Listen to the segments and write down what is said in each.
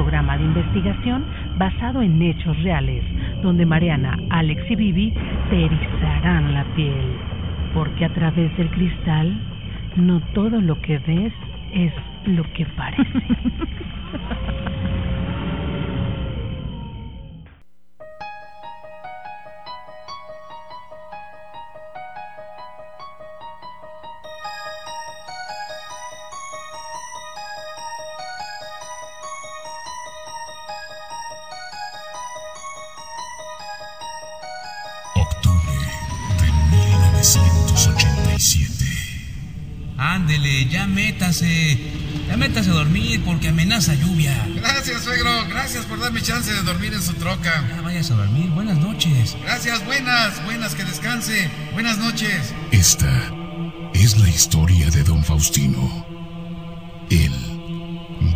Programa de investigación basado en hechos reales, donde Mariana, Alex y Vivi te erizarán la piel, porque a través del cristal no todo lo que ves es lo que parece. métase. Ya métase a dormir porque amenaza lluvia. Gracias, suegro. Gracias por darme chance de dormir en su troca. Ya vayas a dormir. Buenas noches. Gracias, buenas, buenas, que descanse. Buenas noches. Esta es la historia de don Faustino. Él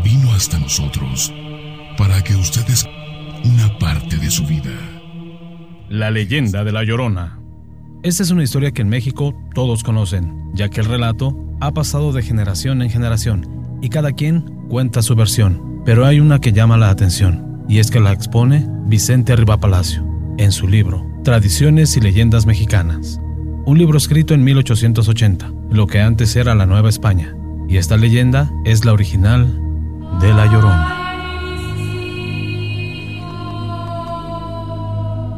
vino hasta nosotros para que ustedes una parte de su vida. La leyenda de La Llorona. Esta es una historia que en México todos conocen, ya que el relato ha pasado de generación en generación y cada quien cuenta su versión. Pero hay una que llama la atención, y es que la expone Vicente Arriba Palacio en su libro Tradiciones y Leyendas Mexicanas. Un libro escrito en 1880, lo que antes era la Nueva España, y esta leyenda es la original de La Llorona.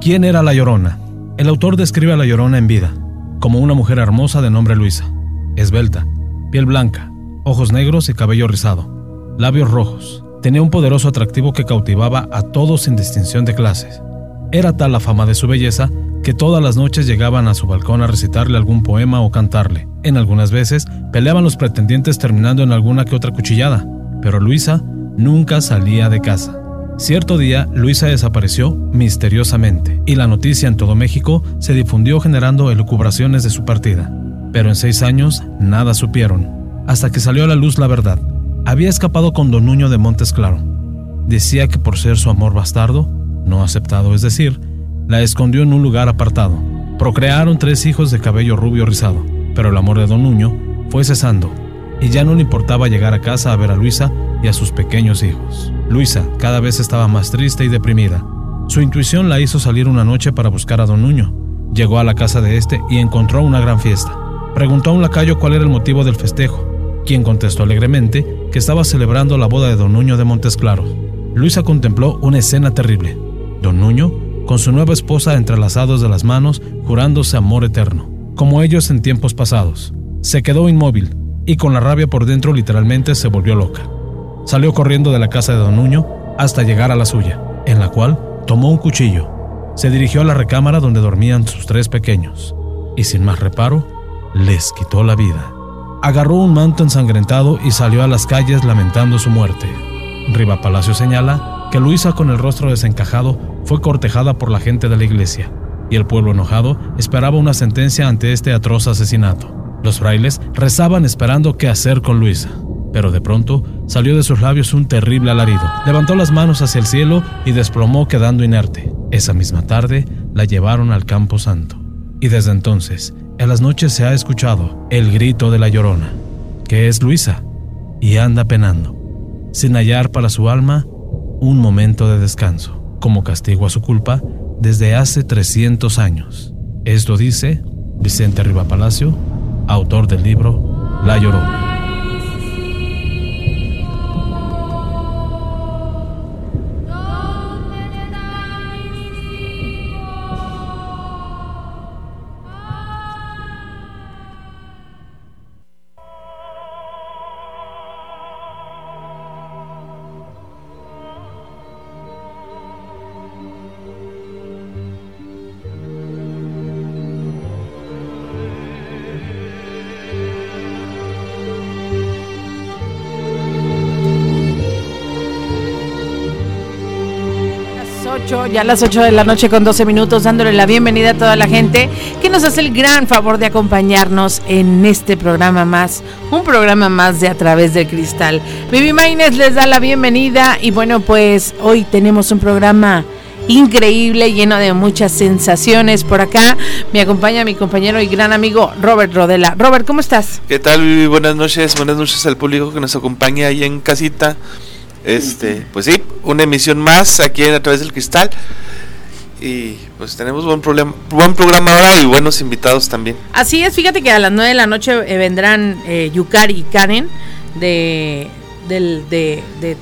¿Quién era La Llorona? El autor describe a La Llorona en vida, como una mujer hermosa de nombre Luisa, esbelta, piel blanca, ojos negros y cabello rizado, labios rojos. Tenía un poderoso atractivo que cautivaba a todos sin distinción de clases. Era tal la fama de su belleza que todas las noches llegaban a su balcón a recitarle algún poema o cantarle. En algunas veces peleaban los pretendientes terminando en alguna que otra cuchillada, pero Luisa nunca salía de casa. Cierto día, Luisa desapareció misteriosamente y la noticia en todo México se difundió generando elucubraciones de su partida. Pero en seis años nada supieron, hasta que salió a la luz la verdad. Había escapado con Don Nuño de Montes Claro. Decía que por ser su amor bastardo, no aceptado es decir, la escondió en un lugar apartado. Procrearon tres hijos de cabello rubio rizado, pero el amor de Don Nuño fue cesando y ya no le importaba llegar a casa a ver a Luisa y a sus pequeños hijos. Luisa cada vez estaba más triste y deprimida. Su intuición la hizo salir una noche para buscar a don Nuño. Llegó a la casa de este y encontró una gran fiesta. Preguntó a un lacayo cuál era el motivo del festejo, quien contestó alegremente que estaba celebrando la boda de don Nuño de Montes Claros. Luisa contempló una escena terrible. Don Nuño, con su nueva esposa entrelazados de las manos, jurándose amor eterno, como ellos en tiempos pasados. Se quedó inmóvil y con la rabia por dentro literalmente se volvió loca. Salió corriendo de la casa de don Nuño hasta llegar a la suya, en la cual tomó un cuchillo. Se dirigió a la recámara donde dormían sus tres pequeños y sin más reparo les quitó la vida. Agarró un manto ensangrentado y salió a las calles lamentando su muerte. Riva Palacio señala que Luisa con el rostro desencajado fue cortejada por la gente de la iglesia y el pueblo enojado esperaba una sentencia ante este atroz asesinato. Los frailes rezaban esperando qué hacer con Luisa, pero de pronto salió de sus labios un terrible alarido. Levantó las manos hacia el cielo y desplomó quedando inerte. Esa misma tarde la llevaron al campo santo. Y desde entonces, en las noches se ha escuchado el grito de la llorona, que es Luisa, y anda penando, sin hallar para su alma un momento de descanso, como castigo a su culpa desde hace 300 años. Esto dice Vicente Riva Palacio, autor del libro La Llorona. 8, ya las 8 de la noche con 12 minutos, dándole la bienvenida a toda la gente que nos hace el gran favor de acompañarnos en este programa más, un programa más de A través del cristal. Vivi Maines les da la bienvenida y bueno, pues hoy tenemos un programa increíble, lleno de muchas sensaciones. Por acá me acompaña mi compañero y gran amigo Robert Rodela. Robert, ¿cómo estás? ¿Qué tal, Vivi? Buenas noches, buenas noches al público que nos acompaña ahí en casita. Este, pues sí, una emisión más aquí en A través del cristal. Y pues tenemos buen, problema, buen programa ahora y buenos invitados también. Así es, fíjate que a las 9 de la noche eh, vendrán eh, Yukari y Karen de, del, de, de,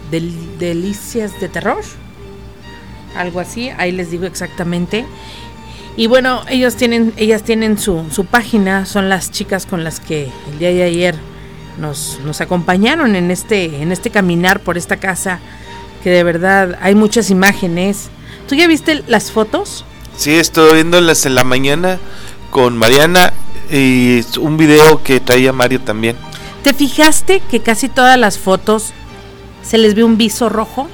Delicias de Terror. Algo así, ahí les digo exactamente. Y bueno, ellos tienen, ellas tienen su, su página, son las chicas con las que el día de ayer nos, nos acompañaron en este, en este caminar por esta casa, que de verdad hay muchas imágenes. ¿Tú ya viste las fotos? Sí, estoy viéndolas en la mañana con Mariana y un video que traía Mario también. ¿Te fijaste que casi todas las fotos se les ve un viso rojo?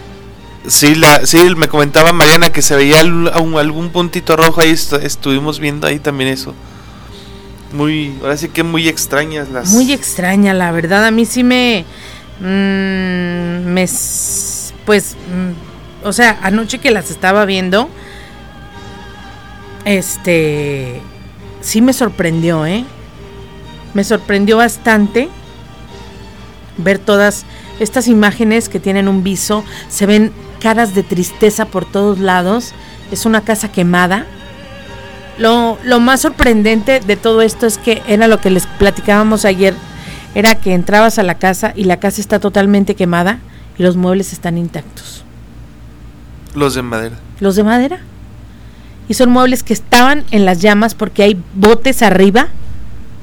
Sí, la, sí, me comentaba Mariana que se veía algún, algún puntito rojo ahí, estuvimos viendo ahí también eso muy, ahora sí que muy extrañas las. Muy extraña, la verdad. A mí sí me. Mmm, me. Pues. Mm, o sea, anoche que las estaba viendo. Este. Sí me sorprendió, ¿eh? Me sorprendió bastante ver todas estas imágenes que tienen un viso. Se ven caras de tristeza por todos lados. Es una casa quemada lo, más sorprendente de todo esto es que era lo que les platicábamos ayer, era que entrabas a la casa y la casa está totalmente quemada y los muebles están intactos. Los de madera. Los de madera. Y son muebles que estaban en las llamas porque hay botes arriba.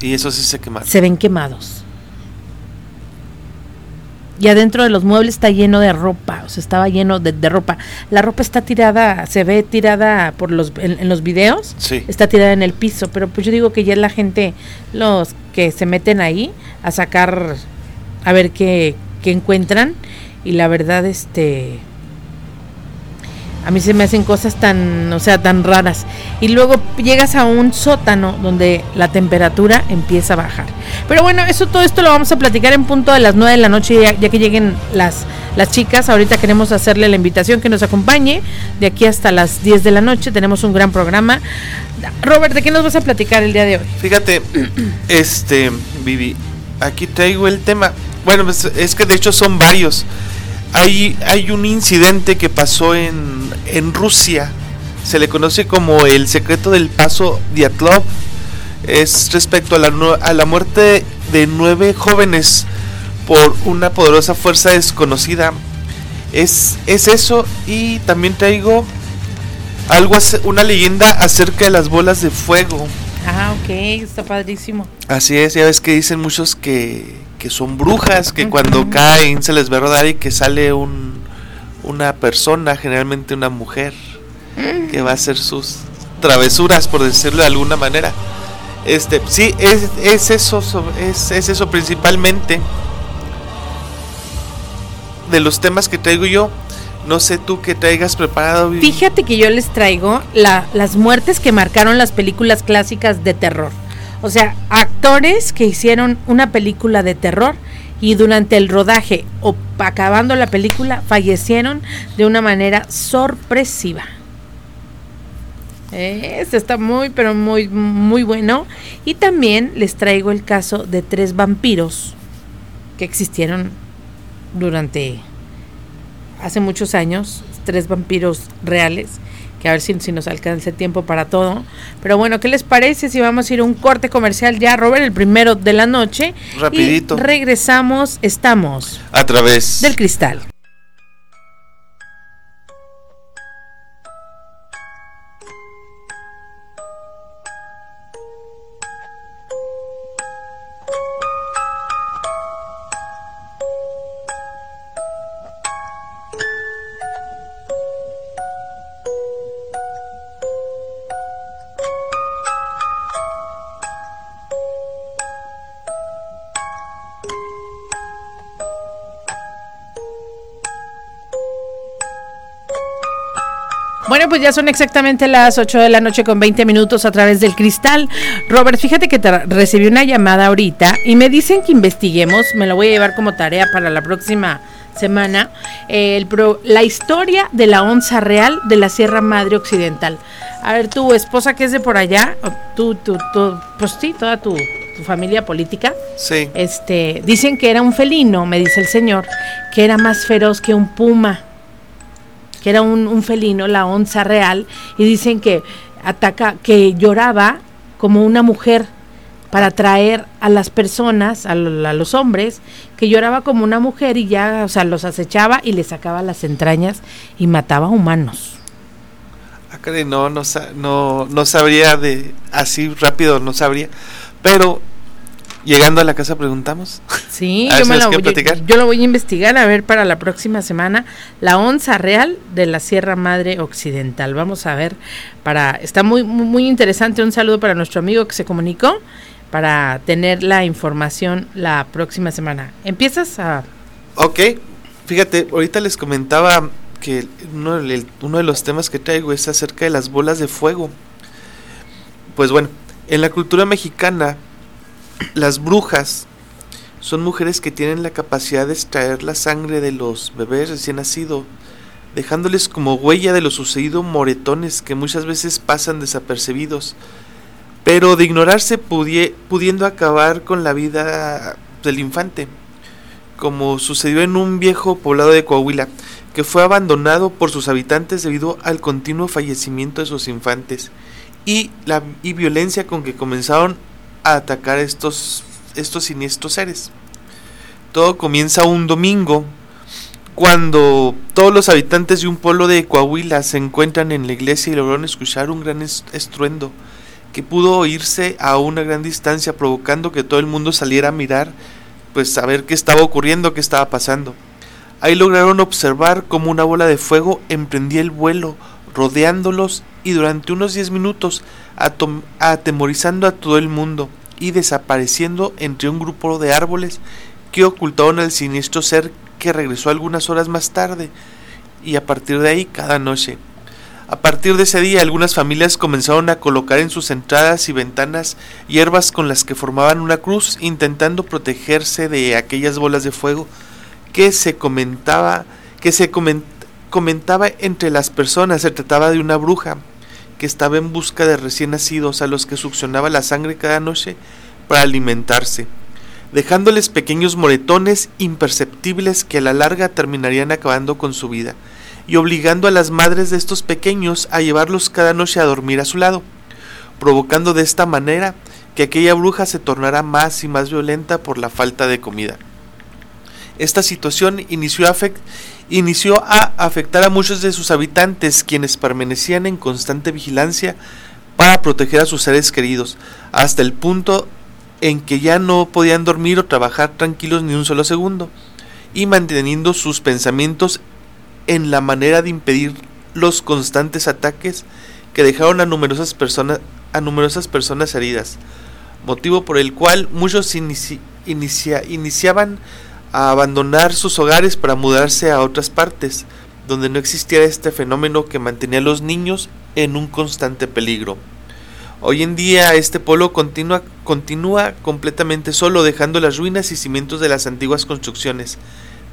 Y eso sí se quemaron. Se ven quemados y adentro de los muebles está lleno de ropa, o sea, estaba lleno de, ropa. La ropa está tirada, se ve tirada por los en, los videos, sí. está tirada en el piso, pero pues yo digo que ya es la gente, los que se meten ahí a sacar, a ver qué, qué encuentran, y la verdad, este, a mí se me hacen cosas tan, o sea, tan raras. Y luego llegas a un sótano donde la temperatura empieza a bajar. Pero bueno, eso todo esto lo vamos a platicar en punto de las 9 de la noche, ya, que lleguen las, las chicas. Ahorita queremos hacerle la invitación que nos acompañe. De aquí hasta las 10 de la noche tenemos un gran programa. Robert, ¿de qué nos vas a platicar el día de hoy? Fíjate, este, Vivi, aquí traigo el tema. Bueno, pues, es que de hecho son varios. Hay, hay un incidente que pasó en, en Rusia, se le conoce como el secreto del paso Diatlov, es respecto a la, a la muerte de nueve jóvenes por una poderosa fuerza desconocida. Es, es eso y también traigo algo, una leyenda acerca de las bolas de fuego. Ah, ok, está padrísimo. Así es, ya ves que dicen muchos que, que son brujas, que cuando caen se les ve rodar y que sale un, una persona, generalmente una mujer, que va a hacer sus travesuras, por decirlo de alguna manera. Este, sí, es, es eso, es, es eso principalmente de los temas que traigo yo. No sé tú qué traigas preparado. Fíjate que yo les traigo la, las muertes que marcaron las películas clásicas de terror. O sea, actores que hicieron una película de terror y durante el rodaje o acabando la película fallecieron de una manera sorpresiva. Este está muy, pero muy, muy bueno. Y también les traigo el caso de tres vampiros que existieron durante hace muchos años, tres vampiros reales que a ver si, si nos alcanza tiempo para todo. Pero bueno, ¿qué les parece si vamos a ir a un corte comercial ya, Robert, el primero de la noche? Rapidito. Y regresamos, estamos a través del cristal. Bueno, pues ya son exactamente las 8 de la noche con 20 minutos a través del cristal. Robert, fíjate que te recibí una llamada ahorita y me dicen que investiguemos, me lo voy a llevar como tarea para la próxima semana, el la historia de la onza real de la Sierra Madre Occidental. A ver, tu esposa que es de por allá, tú, tú, tú pues sí, toda tu, tu familia política. Sí. Este, dicen que era un felino, me dice el señor, que era más feroz que un puma era un, felino, la onza real, y dicen que ataca, que lloraba como una mujer para atraer a las personas, a, los hombres, que lloraba como una mujer y ya, o sea, los acechaba y les sacaba las entrañas y mataba humanos. Ah, no, no, no, no sabría de así rápido, no sabría. Pero Llegando a la casa preguntamos. Sí, yo, me lo voy, yo, lo voy a investigar a ver para la próxima semana la onza real de la Sierra Madre Occidental. Vamos a ver para está muy muy interesante. Un saludo para nuestro amigo que se comunicó para tener la información la próxima semana. ¿Empiezas a Ok. Fíjate, ahorita les comentaba que uno, uno de los temas que traigo es acerca de las bolas de fuego. Pues bueno, en la cultura mexicana las brujas son mujeres que tienen la capacidad de extraer la sangre de los bebés recién nacidos, dejándoles como huella de lo sucedido moretones que muchas veces pasan desapercibidos, pero de ignorarse pudiendo acabar con la vida del infante, como sucedió en un viejo poblado de Coahuila, que fue abandonado por sus habitantes debido al continuo fallecimiento de sus infantes y la y violencia con que comenzaron a atacar estos, estos siniestros seres. Todo comienza un domingo cuando todos los habitantes de un pueblo de Coahuila se encuentran en la iglesia y lograron escuchar un gran estruendo que pudo oírse a una gran distancia provocando que todo el mundo saliera a mirar pues a ver qué estaba ocurriendo, qué estaba pasando. Ahí lograron observar como una bola de fuego emprendía el vuelo, rodeándolos y durante unos 10 minutos atemorizando a todo el mundo y desapareciendo entre un grupo de árboles que ocultaron al siniestro ser que regresó algunas horas más tarde. Y a partir de ahí cada noche. A partir de ese día algunas familias comenzaron a colocar en sus entradas y ventanas hierbas con las que formaban una cruz intentando protegerse de aquellas bolas de fuego que se comentaba que se comentaba entre las personas. Se trataba de una bruja que estaba en busca de recién nacidos a los que succionaba la sangre cada noche para alimentarse, dejándoles pequeños moretones imperceptibles que a la larga terminarían acabando con su vida, y obligando a las madres de estos pequeños a llevarlos cada noche a dormir a su lado, provocando de esta manera que aquella bruja se tornara más y más violenta por la falta de comida. Esta situación inició a, afectar a muchos de sus habitantes, quienes permanecían en constante vigilancia para proteger a sus seres queridos, hasta el punto en que ya no podían dormir o trabajar tranquilos ni un solo segundo, y manteniendo sus pensamientos en la manera de impedir los constantes ataques que dejaron a numerosas personas, a numerosas personas heridas, motivo por el cual muchos iniciaban a abandonar sus hogares para mudarse a otras partes, donde no existiera este fenómeno que mantenía a los niños en un constante peligro. Hoy en día este pueblo continúa, continúa completamente solo, dejando las ruinas y cimientos de las antiguas construcciones,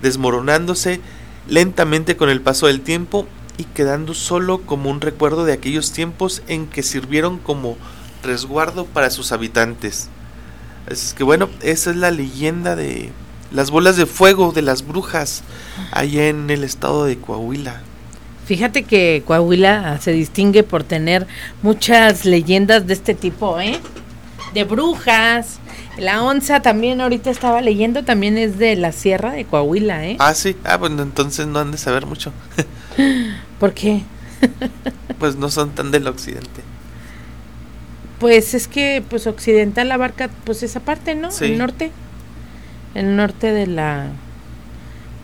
desmoronándose lentamente con el paso del tiempo y quedando solo como un recuerdo de aquellos tiempos en que sirvieron como resguardo para sus habitantes. Así es que bueno, esa es la leyenda de, las bolas de fuego de las brujas allá en el estado de Coahuila. Fíjate que Coahuila se distingue por tener muchas leyendas de este tipo, ¿eh? De brujas. La onza también ahorita estaba leyendo, también es de la sierra de Coahuila, ¿eh? Ah, sí. Ah, bueno, entonces no han de saber mucho. ¿Por qué? pues no son tan del occidente. Pues es que pues occidental abarca pues esa parte, ¿no? El norte el norte de la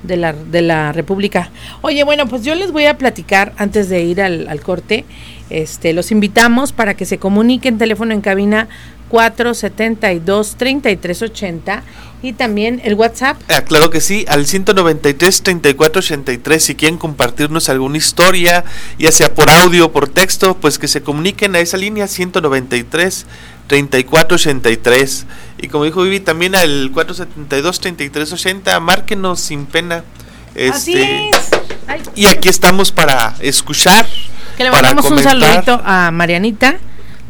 de la, de la República. Oye, bueno, pues yo les voy a platicar antes de ir al, al corte. Este, los invitamos para que se comuniquen teléfono en cabina 472-3380 y también el WhatsApp. Ah, claro que sí, al 193-3483 si quieren compartirnos alguna historia, ya sea por audio o por texto, pues que se comuniquen a esa línea 193 3483 y como dijo Vivi también al 472 3380 márquenos sin pena. Así este, es. Ay, y aquí estamos para escuchar que le mandamos un saludito a Marianita,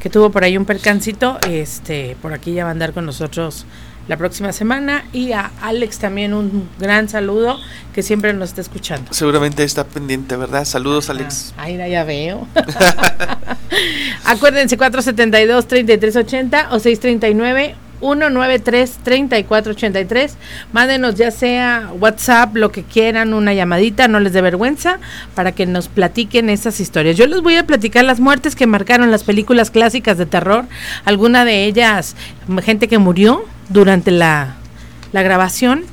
que tuvo por ahí un percancito. Este, por aquí ya va a andar con nosotros la próxima semana. Y a Alex también un gran saludo, que siempre nos está escuchando. seguramente está pendiente verdad saludos Alex Ah, Ay, ya- ya veo. Acuérdense, 472-3380 o 639. 193-3483. Mándenos ya sea WhatsApp, lo que quieran, una llamadita, no les dé vergüenza, para que nos platiquen esas historias. Yo les voy a platicar las muertes que marcaron las películas clásicas de terror. Alguna de ellas, gente que murió durante la, la grabación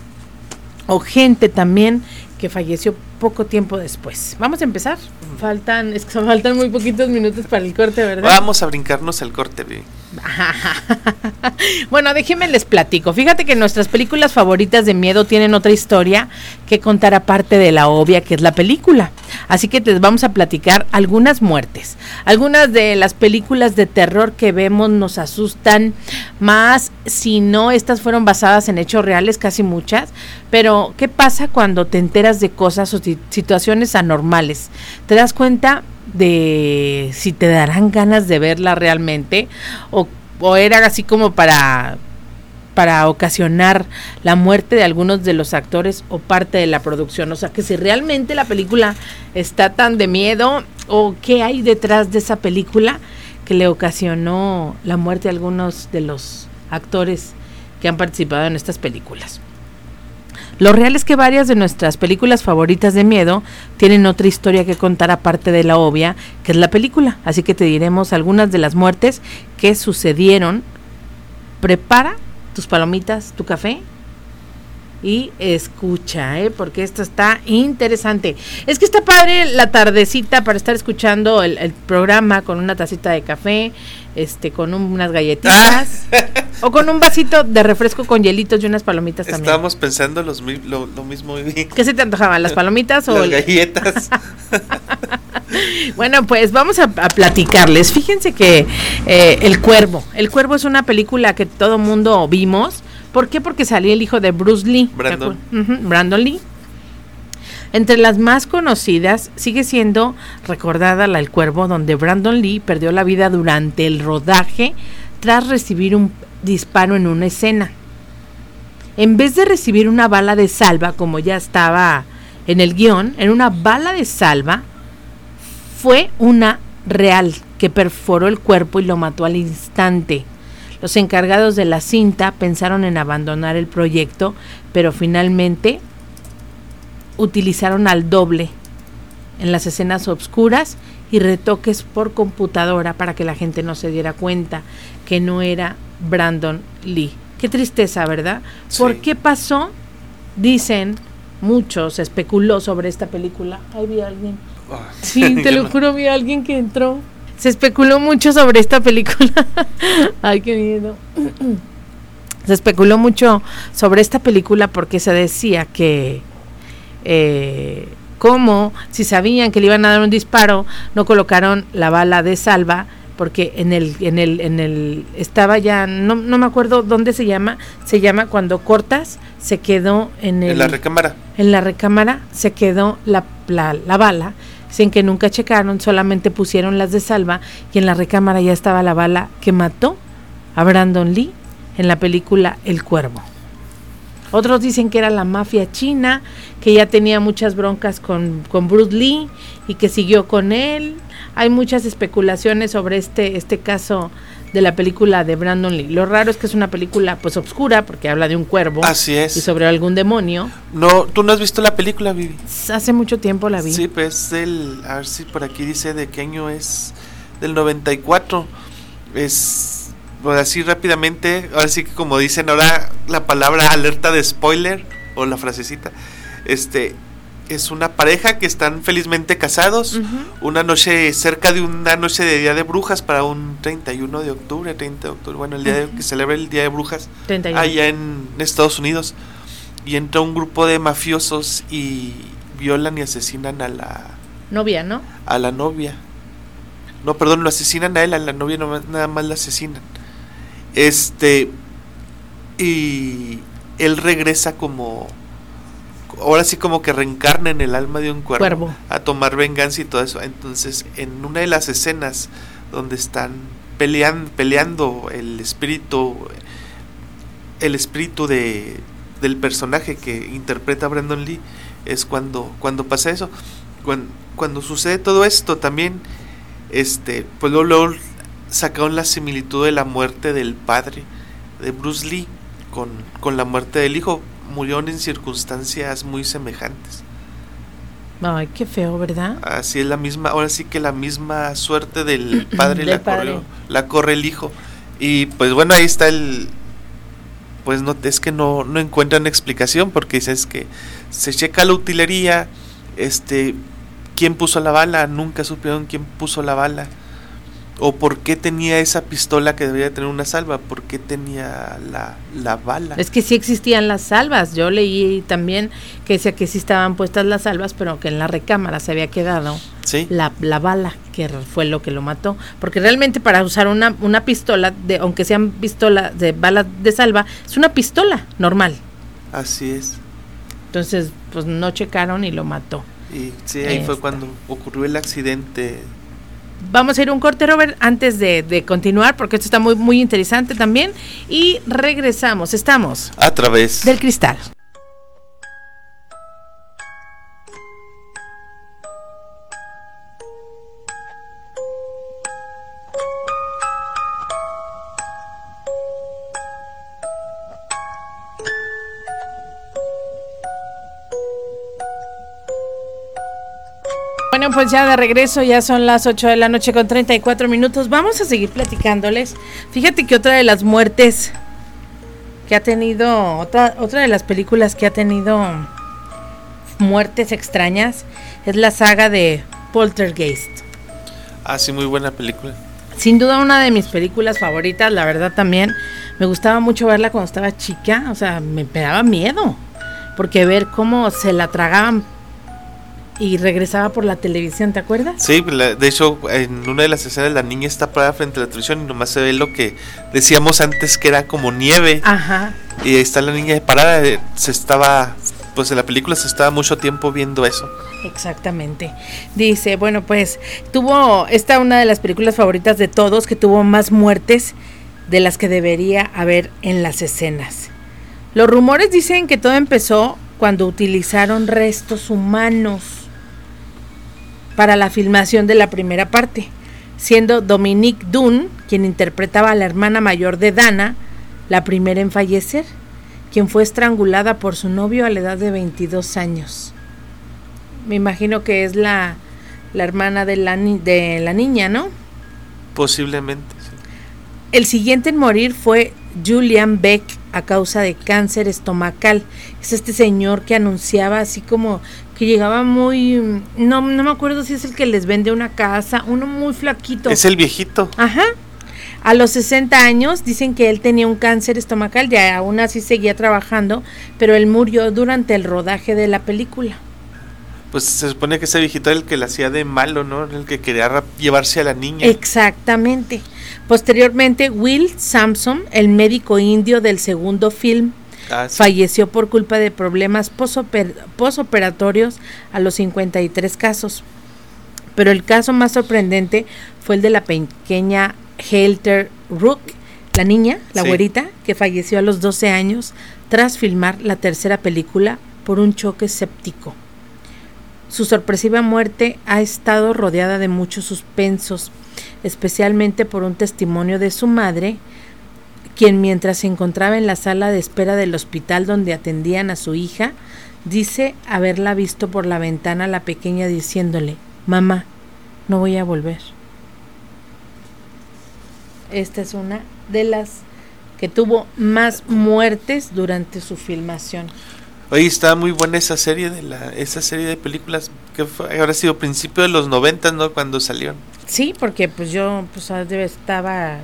o gente también que falleció poco tiempo después. Vamos a empezar. Faltan, es que faltan muy poquitos minutos para el corte, ¿verdad? vamos a brincarnos el corte Vivi. bueno, déjenme les platico. Fíjate que nuestras películas favoritas de miedo tienen otra historia que contar aparte de la obvia que es la película. Así que les vamos a platicar algunas muertes. Algunas de las películas de terror que vemos nos asustan más si no estas fueron basadas en hechos reales, casi muchas. Pero, ¿qué pasa cuando te enteras de cosas o si- situaciones anormales? ¿Te das cuenta de si te darán ganas de verla realmente o, o era así como para para ocasionar la muerte de algunos de los actores o parte de la producción. O sea, que si realmente la película está tan de miedo o qué hay detrás de esa película que le ocasionó la muerte a algunos de los actores que han participado en estas películas. Lo real es que varias de nuestras películas favoritas de miedo tienen otra historia que contar aparte de la obvia, que es la película. Así que te diremos algunas de las muertes que sucedieron. Prepara tus palomitas, tu café y escucha, ¿eh? porque esto está interesante. Es que está padre la tardecita para estar escuchando el, el programa con una tacita de café, este, con un- unas galletitas o con un vasito de refresco con hielitos y unas palomitas también. estábamos pensando los, lo, lo mismo. ¿Qué se te antojaban? ¿Las palomitas o las el- galletas Bueno, pues vamos a, a platicarles. Fíjense que eh, El Cuervo. El Cuervo es una película que todo mundo vimos. ¿Por qué? Porque salía el hijo de Bruce Lee. ¿te Brandon. acuer- Ujú, Brandon Lee. Entre las más conocidas sigue siendo recordada la El Cuervo, donde Brandon Lee perdió la vida durante el rodaje tras recibir un disparo en una escena. En vez de recibir una bala de salva, como ya estaba en el guion, en una bala de salva, fue una real que perforó el cuerpo y lo mató al instante. Los encargados de la cinta pensaron en abandonar el proyecto, pero finalmente utilizaron al doble en las escenas oscuras y retoques por computadora para que la gente no se diera cuenta que no era Brandon Lee. Qué tristeza, ¿verdad? ¿Por qué pasó? Dicen muchos, especuló sobre esta película. Ahí vi a alguien. Sí, te lo juro, vi a alguien que entró. Se especuló mucho sobre esta película. Ay, qué miedo. Se especuló mucho sobre esta película porque se decía que eh, como si sabían que le iban a dar un disparo, no colocaron la bala de salva porque en el en el en el estaba ya no, no me acuerdo dónde se llama, se llama cuando cortas se quedó en el en la recámara en la recámara se quedó la, la, la bala, sin que nunca checaron, solamente pusieron las de salva y en la recámara ya estaba la bala que mató a Brandon Lee en la película El Cuervo. Otros dicen que era la mafia china, que ya tenía muchas broncas con, con Bruce Lee y que siguió con él. Hay muchas especulaciones sobre este, este caso de la película de Brandon Lee. Lo raro es que es una película pues obscura porque habla de un cuervo así y es sobre algún demonio. no tú no has visto la película Vivi Hace mucho tiempo la vi. Sí, pues del. A ver si por aquí dice de qué año es. Del 94. Es. Pues así rápidamente. Ahora sí que como dicen ahora la palabra alerta de spoiler. O la frasecita. Este. Es una pareja que están felizmente casados. Una noche, cerca de una noche de Día de Brujas para un 31 de octubre, 30 de octubre, bueno, el día que celebra el Día de Brujas, allá en Estados Unidos. Y entra un grupo de mafiosos y violan y asesinan a la novia, ¿no? A la novia. No, perdón, lo asesinan a él, a la novia no, nada más la asesinan. Este. Y él regresa como ahora sí como que reencarna en el alma de un cuervo, a tomar venganza y todo eso. Entonces, en una de las escenas donde están peleando, peleando el espíritu, el espíritu de, del personaje que interpreta Brandon Lee, es cuando, cuando pasa eso. Cuando, cuando sucede todo esto también, este, pues luego, luego sacaron la similitud de la muerte del padre de Bruce Lee con, con la muerte del hijo murieron en circunstancias muy semejantes. Ay, qué feo, ¿verdad? Así es la misma, ahora sí que la misma suerte del padre, la, la corre el hijo. Y pues bueno, ahí está el... Pues no, es que no, no encuentran explicación porque dices que se checa la utilería, este, quién puso la bala, nunca supieron quién puso la bala o por qué tenía esa pistola que debería tener una salva, por qué tenía la, la, bala. Es que sí existían las salvas, yo leí también que decía que sí estaban puestas las salvas, pero que en la recámara se había quedado la, la, bala, que fue lo que lo mató, porque realmente para usar una, una pistola, de, aunque sean pistolas de balas de salva, es una pistola normal. Así es. Entonces, pues no checaron y lo mató. Y sí, ahí fue cuando ocurrió el accidente Vamos a ir un corte, Robert, antes de, continuar, porque esto está muy, muy interesante también. Y regresamos. Estamos a través del cristal. Bueno, pues ya de regreso, ya son las 8 de la noche con 34 minutos. Vamos a seguir platicándoles. Fíjate que otra de las muertes que ha tenido, otra, otra de las películas que ha tenido muertes extrañas es la saga de Poltergeist. Ah, sí, muy buena película. Sin duda una de mis películas favoritas, la verdad también. Me gustaba mucho verla cuando estaba chica, o sea, me daba miedo. Porque ver cómo se la tragaban y regresaba por la televisión, ¿te acuerdas? Sí, de hecho, en una de las escenas la niña está parada frente a la televisión y nomás se ve lo que decíamos antes que era como nieve. Ajá. Y ahí está la niña parada, eh, se estaba, pues en la película se estaba mucho tiempo viendo eso. Exactamente. Dice, bueno, pues tuvo, esta una de las películas favoritas de todos, que tuvo más muertes de las que debería haber en las escenas. Los rumores dicen que todo empezó cuando utilizaron restos humanos para la filmación de la primera parte, siendo Dominique Dunn, quien interpretaba a la hermana mayor de Dana, la primera en fallecer, quien fue estrangulada por su novio a la edad de 22 años. Me imagino que es la, la hermana de la, de la niña, ¿no? Posiblemente, sí. El siguiente en morir fue Julian Beck a causa de cáncer estomacal. Es este señor que anunciaba así como que llegaba muy, no, no me acuerdo si es el que les vende una casa, uno muy flaquito. Es el viejito. Ajá. A los 60 años dicen que él tenía un cáncer estomacal, ya aún así seguía trabajando, pero él murió durante el rodaje de la película. Pues se supone que ese viejito era el que le hacía de malo, ¿no? El que quería llevarse a la niña. Exactamente. Posteriormente, Will Sampson, el médico indio del segundo film, Ah, falleció por culpa de problemas posoperatorios a los 53 casos. Pero el caso más sorprendente fue el de la pequeña Helter Rook, la niña, la güerita, que falleció a los 12 años tras filmar la tercera película por un choque séptico. Su sorpresiva muerte ha estado rodeada de muchos suspensos, especialmente por un testimonio de su madre, quien mientras se encontraba en la sala de espera del hospital donde atendían a su hija, dice haberla visto por la ventana a la pequeña diciéndole, Mamá, no voy a volver. Esta es una de las que tuvo más muertes durante su filmación. Oye, está muy buena esa serie de la esa serie de películas que fue, habrá sido principio de los 90, ¿no? Cuando salieron. Sí, porque pues yo pues estaba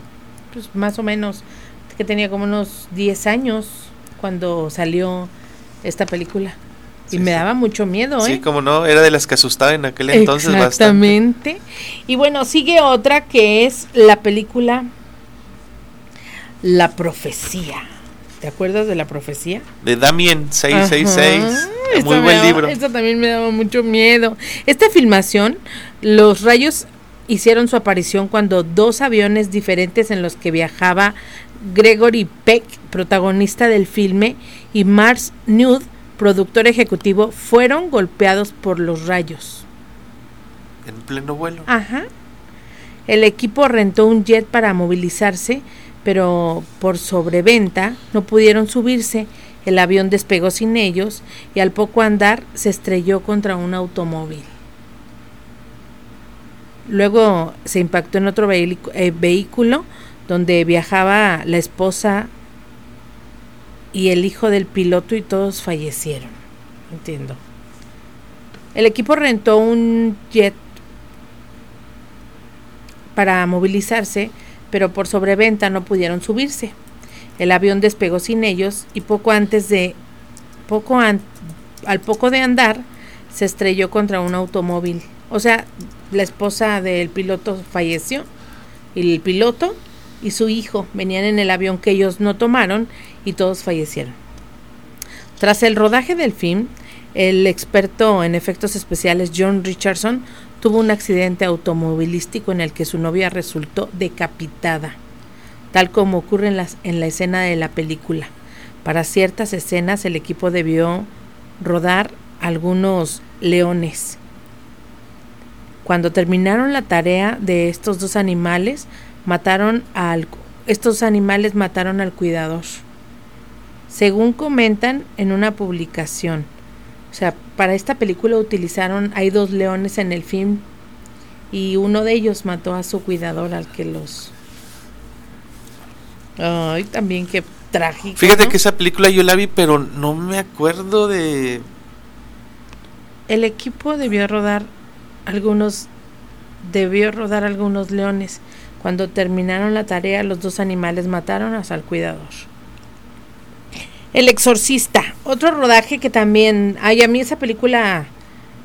pues más o menos que tenía como unos 10 años cuando salió esta película. Y me daba mucho miedo, ¿eh? Sí, como no, era de las que asustaba en aquel entonces Exactamente. Y bueno, sigue otra que es la película La Profecía. ¿Te acuerdas de La Profecía? De Damien 666. Muy buen libro. Esto también me daba mucho miedo. Esta filmación, los rayos hicieron su aparición cuando dos aviones diferentes en los que viajaba Gregory Peck, protagonista del filme, y Mars Nude, productor ejecutivo, fueron golpeados por los rayos. En pleno vuelo. Ajá. El equipo rentó un jet para movilizarse, pero por sobreventa no pudieron subirse. El avión despegó sin ellos y al poco andar se estrelló contra un automóvil. Luego se impactó en otro eh, vehículo donde viajaba la esposa y el hijo del piloto y todos fallecieron. Entiendo. El equipo rentó un jet para movilizarse, pero por sobreventa no pudieron subirse. El avión despegó sin ellos y poco antes de poco al poco de andar se estrelló contra un automóvil. O sea, la esposa del piloto falleció el piloto y su hijo venían en el avión que ellos no tomaron y todos fallecieron. Tras el rodaje del film, el experto en efectos especiales John Richardson tuvo un accidente automovilístico en el que su novia resultó decapitada, tal como ocurre en, en la escena de la película. Para ciertas escenas el equipo debió rodar algunos leones cuando terminaron la tarea de estos dos animales, mataron al estos animales mataron al cuidador. Según comentan en una publicación, o sea, para esta película utilizaron hay dos leones en el film y uno de ellos mató a su cuidador al que los Ay, también qué trágico. Fíjate que esa película yo la vi, pero no me acuerdo de el equipo debió rodar algunos debió rodar algunos leones. Cuando terminaron la tarea, los dos animales mataron hasta el cuidador. El exorcista, otro rodaje que también, ay, a mí esa película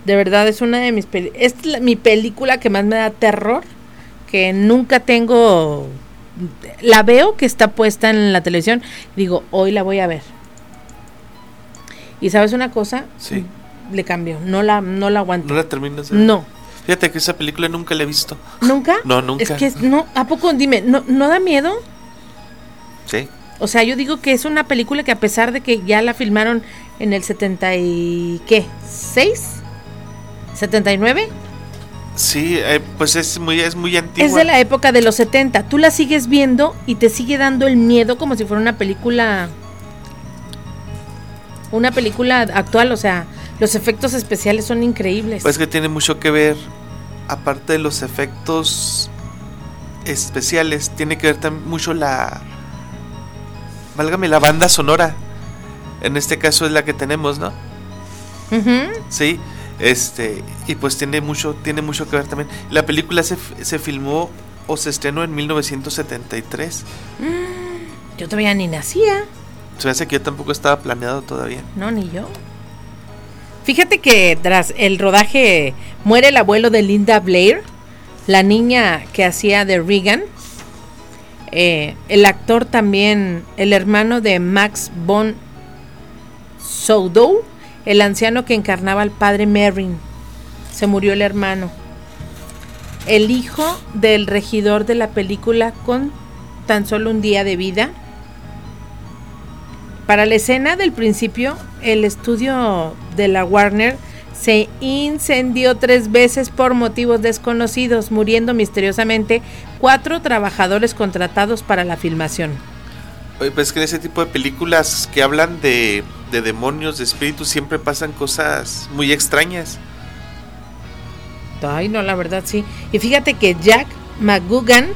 de verdad es una de mis es mi película que más me da terror, que nunca tengo la veo que está puesta en la televisión, digo, hoy la voy a ver. Y sabes una cosa? Sí le cambio, no la, no la aguanto. ¿No la terminas? No. Fíjate que esa película nunca la he visto. ¿Nunca? No, nunca. Es que, no, ¿a poco? Dime, ¿no, ¿no da miedo? Sí. O sea, yo digo que es una película que a pesar de que ya la filmaron en el 70 y... ¿qué? ¿6? ¿79? Sí, eh, pues es muy, es muy antigua. Es de la época de los 70. Tú la sigues viendo y te sigue dando el miedo como si fuera una película... Una película actual, o sea, los efectos especiales son increíbles. Pues que tiene mucho que ver, aparte de los efectos especiales, tiene que ver también mucho la. Válgame, la banda sonora. En este caso es la que tenemos, ¿no? Sí, este, y pues tiene mucho, tiene mucho que ver también. La película se, se filmó o se estrenó en 1973. yo todavía ni nacía. Se hace que yo tampoco estaba planeado todavía. No, ni yo. Fíjate que tras el rodaje muere el abuelo de Linda Blair, la niña que hacía de Regan. Eh, el actor también, el hermano de Max von Sydow, el anciano que encarnaba al padre Merrin. Se murió el hermano. El hijo del regidor de la película con tan solo un día de vida para la escena del principio, el estudio de la Warner se incendió tres veces por motivos desconocidos, muriendo misteriosamente cuatro trabajadores contratados para la filmación. Oye, pues que en ese tipo de películas que hablan de, de demonios, de espíritus, siempre pasan cosas muy extrañas. Ay, no, la verdad sí. Y fíjate que Jack McGugan,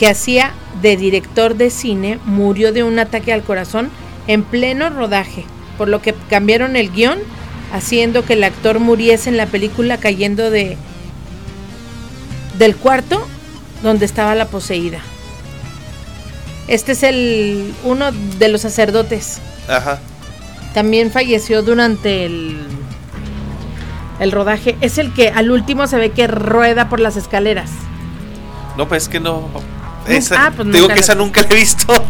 que hacía de director de cine, murió de un ataque al corazón en pleno rodaje. por lo que cambiaron el guion, haciendo que el actor muriese en la película cayendo de del cuarto donde estaba la poseída. Este es el uno de los sacerdotes. Ajá. También falleció durante el el rodaje. Es el que al último se ve que rueda por las escaleras. No, pues es que no. Esa, ah, pues digo que esa nunca la he visto.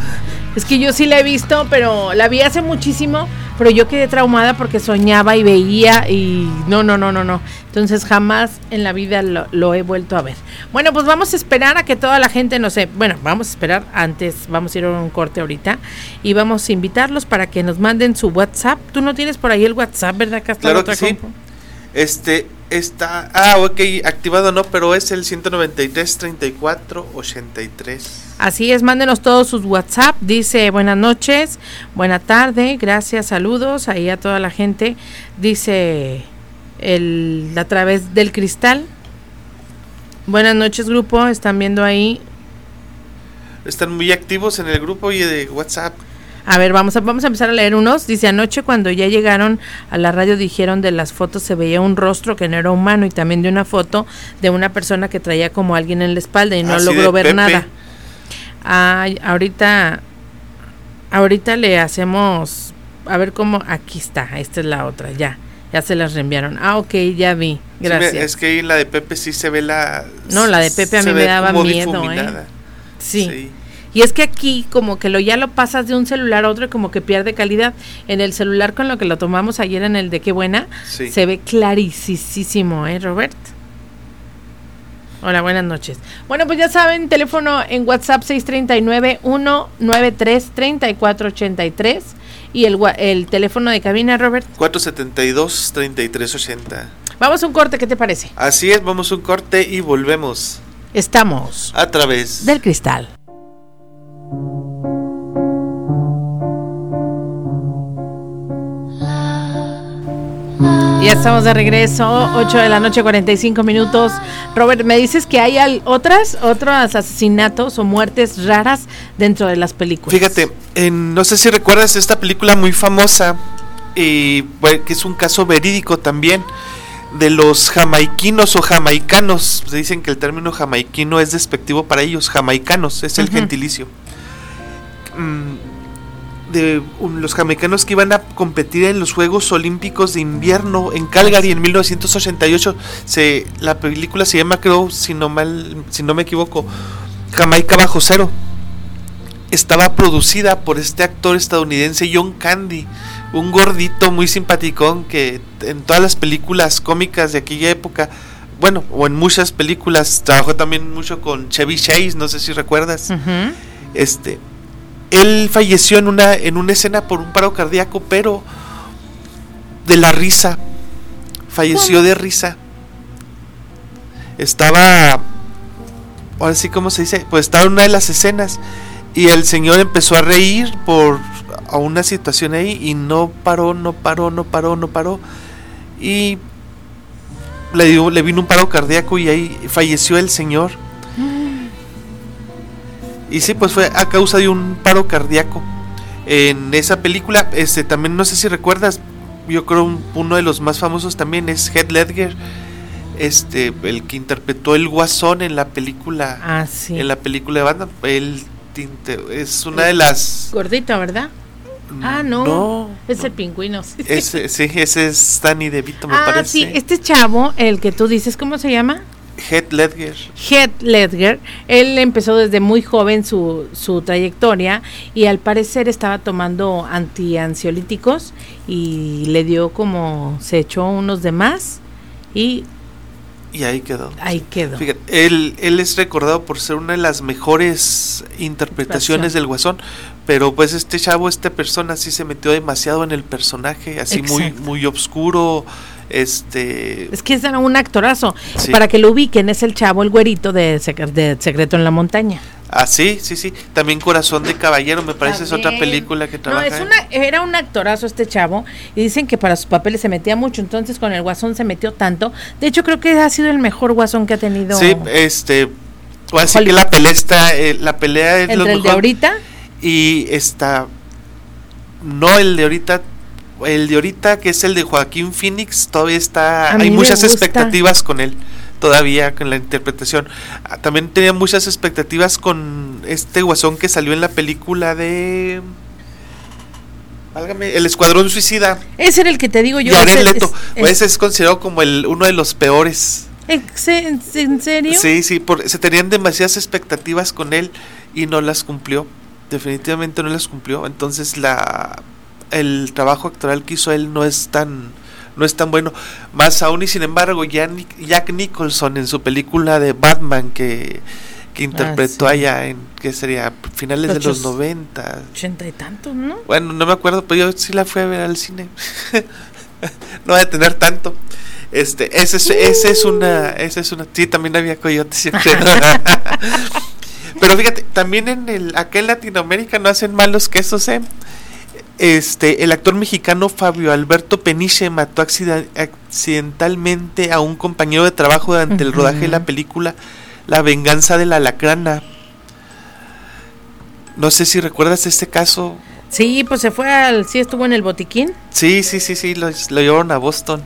Es que yo sí la he visto, pero la vi hace muchísimo, pero yo quedé traumada porque soñaba y veía y no, no, no, no, no. Entonces jamás en la vida lo, he vuelto a ver. Bueno, pues vamos a esperar a que toda la gente, no sé, bueno, vamos a esperar antes, vamos a ir a un corte ahorita y vamos a invitarlos para que nos manden su WhatsApp. Tú no tienes por ahí el WhatsApp, ¿verdad? claro que sí. Este, está, ah, ok, activado no, pero es el 193 34 83. Así es, mándenos todos sus WhatsApp. Dice buenas noches, buena tarde, gracias, saludos ahí a toda la gente. Dice el a través del cristal. Buenas noches, grupo. Están viendo ahí. Están muy activos en el grupo y de WhatsApp. A ver, vamos a, vamos a empezar a leer unos. Dice, anoche cuando ya llegaron a la radio dijeron de las fotos se veía un rostro que no era humano y también de una foto de una persona que traía como alguien en la espalda y no logró ver nada. Ay, ahorita, ahorita le hacemos, a ver cómo, aquí está, esta es la otra, ya. Ya se las reenviaron. Ah, ok, ya vi. Gracias. es que la de Pepe sí se ve la. No, la de Pepe a mí me daba miedo, ¿eh? sí. Y es que aquí como que lo ya lo pasas de un celular a otro y como que pierde calidad. En el celular con lo que lo tomamos ayer en el de qué buena, se ve clarísimo, ¿eh, Robert? Hola, buenas noches. Bueno, pues ya saben, teléfono en WhatsApp 639-193-3483 y el, el teléfono de cabina, Robert. 472-3380. Vamos a un corte, ¿qué te parece? Así es, vamos a un corte y volvemos. Estamos a través del cristal. Ya estamos de regreso, 8 de la noche, 45 minutos. Robert, me dices que hay otras, otros asesinatos o muertes raras dentro de las películas. Fíjate, no sé si recuerdas esta película muy famosa, y que es un caso verídico también, de los jamaiquinos o jamaicanos. Se dicen que el término jamaiquino es despectivo para ellos, jamaicanos, es el gentilicio. Mm, de los jamaicanos que iban a competir en los Juegos Olímpicos de Invierno en Calgary en 1988. Se, la película se llama, creo, si no, mal, si no me equivoco, Jamaica Bajo Cero. Estaba producida por este actor estadounidense John Candy, un gordito muy simpaticón que en todas las películas cómicas de aquella época, bueno, o en muchas películas, trabajó también mucho con Chevy Chase, no sé si recuerdas. Este, él falleció en una, en una escena por un paro cardíaco, pero de la risa. Falleció de risa. Estaba, ahora sí, ¿cómo se dice? Pues estaba en una de las escenas y el señor empezó a reír por a una situación ahí y no paró, no paró, no paró, no paró. Y le, dio, le vino un paro cardíaco y ahí falleció el señor. Y sí, pues fue a causa de un paro cardíaco. En esa película, este también no sé si recuerdas, yo creo uno de los más famosos también es Heath Ledger, este el que interpretó el Guasón en la película ah, sí. en la película de banda, el es una de las gordito, ¿verdad? Mm, ah, no. es el pingüino. Ese, sí, ese es Danny DeVito, me ah, parece. Sí, este chavo, el que tú dices, ¿cómo se llama? Heath Ledger. Heath Ledger. Él empezó desde muy joven su, su trayectoria y al parecer estaba tomando antiansiolíticos y le dio como se echó unos demás y y ahí quedó. Ahí quedó. Fíjate, él, él es recordado por ser una de las mejores interpretaciones del Guasón, pero pues este chavo, esta persona sí se metió demasiado en el personaje, así muy muy oscuro, este... Es que es un actorazo. Para que lo ubiquen, es el chavo, el güerito de, Secreto en la Montaña. Ah, sí, sí, sí. También Corazón de Caballero, me parece, es otra película que trabaja. No, es una, era un actorazo este chavo. Y dicen que para sus papeles se metía mucho. Entonces con el Guasón se metió tanto. De hecho, creo que ha sido el mejor Guasón que ha tenido. Sí, este. Así que la pelea está. Eh, la pelea es ¿Entre el de ahorita? Y está. No, el de ahorita el de ahorita, que es el de Joaquín Phoenix, todavía está, hay muchas expectativas con él, todavía con la interpretación. Ah, también tenía muchas expectativas con este guasón que salió en la película de... Válgame, el Escuadrón Suicida. Ese era el que te digo yo. Ese, Leto. Es, es, considerado como el uno de los peores. ¿En serio? Sí, sí, se tenían demasiadas expectativas con él y no las cumplió. Definitivamente no las cumplió. Entonces la el trabajo actoral que hizo él no es tan no es tan bueno. Más aún y sin embargo, Jack Nicholson en su película de Batman que, que interpretó ah, allá en que sería finales de los 90. Ochenta y tantos, ¿no? Bueno, no me acuerdo, pero yo sí la fui a ver al cine. no va a tener tanto. Este, ese es, ese es una, ese es una, sí, también había coyotes. Pero fíjate, también en el, acá en Latinoamérica no hacen malos quesos, ¿eh? Este, el actor mexicano Fabio Alberto Peniche mató accidentalmente a un compañero de trabajo durante el rodaje de la película La venganza de la lacrana. No sé si recuerdas este caso. Sí, pues se fue al, sí estuvo en el botiquín. Sí, sí, sí, sí, lo, lo llevaron a Boston.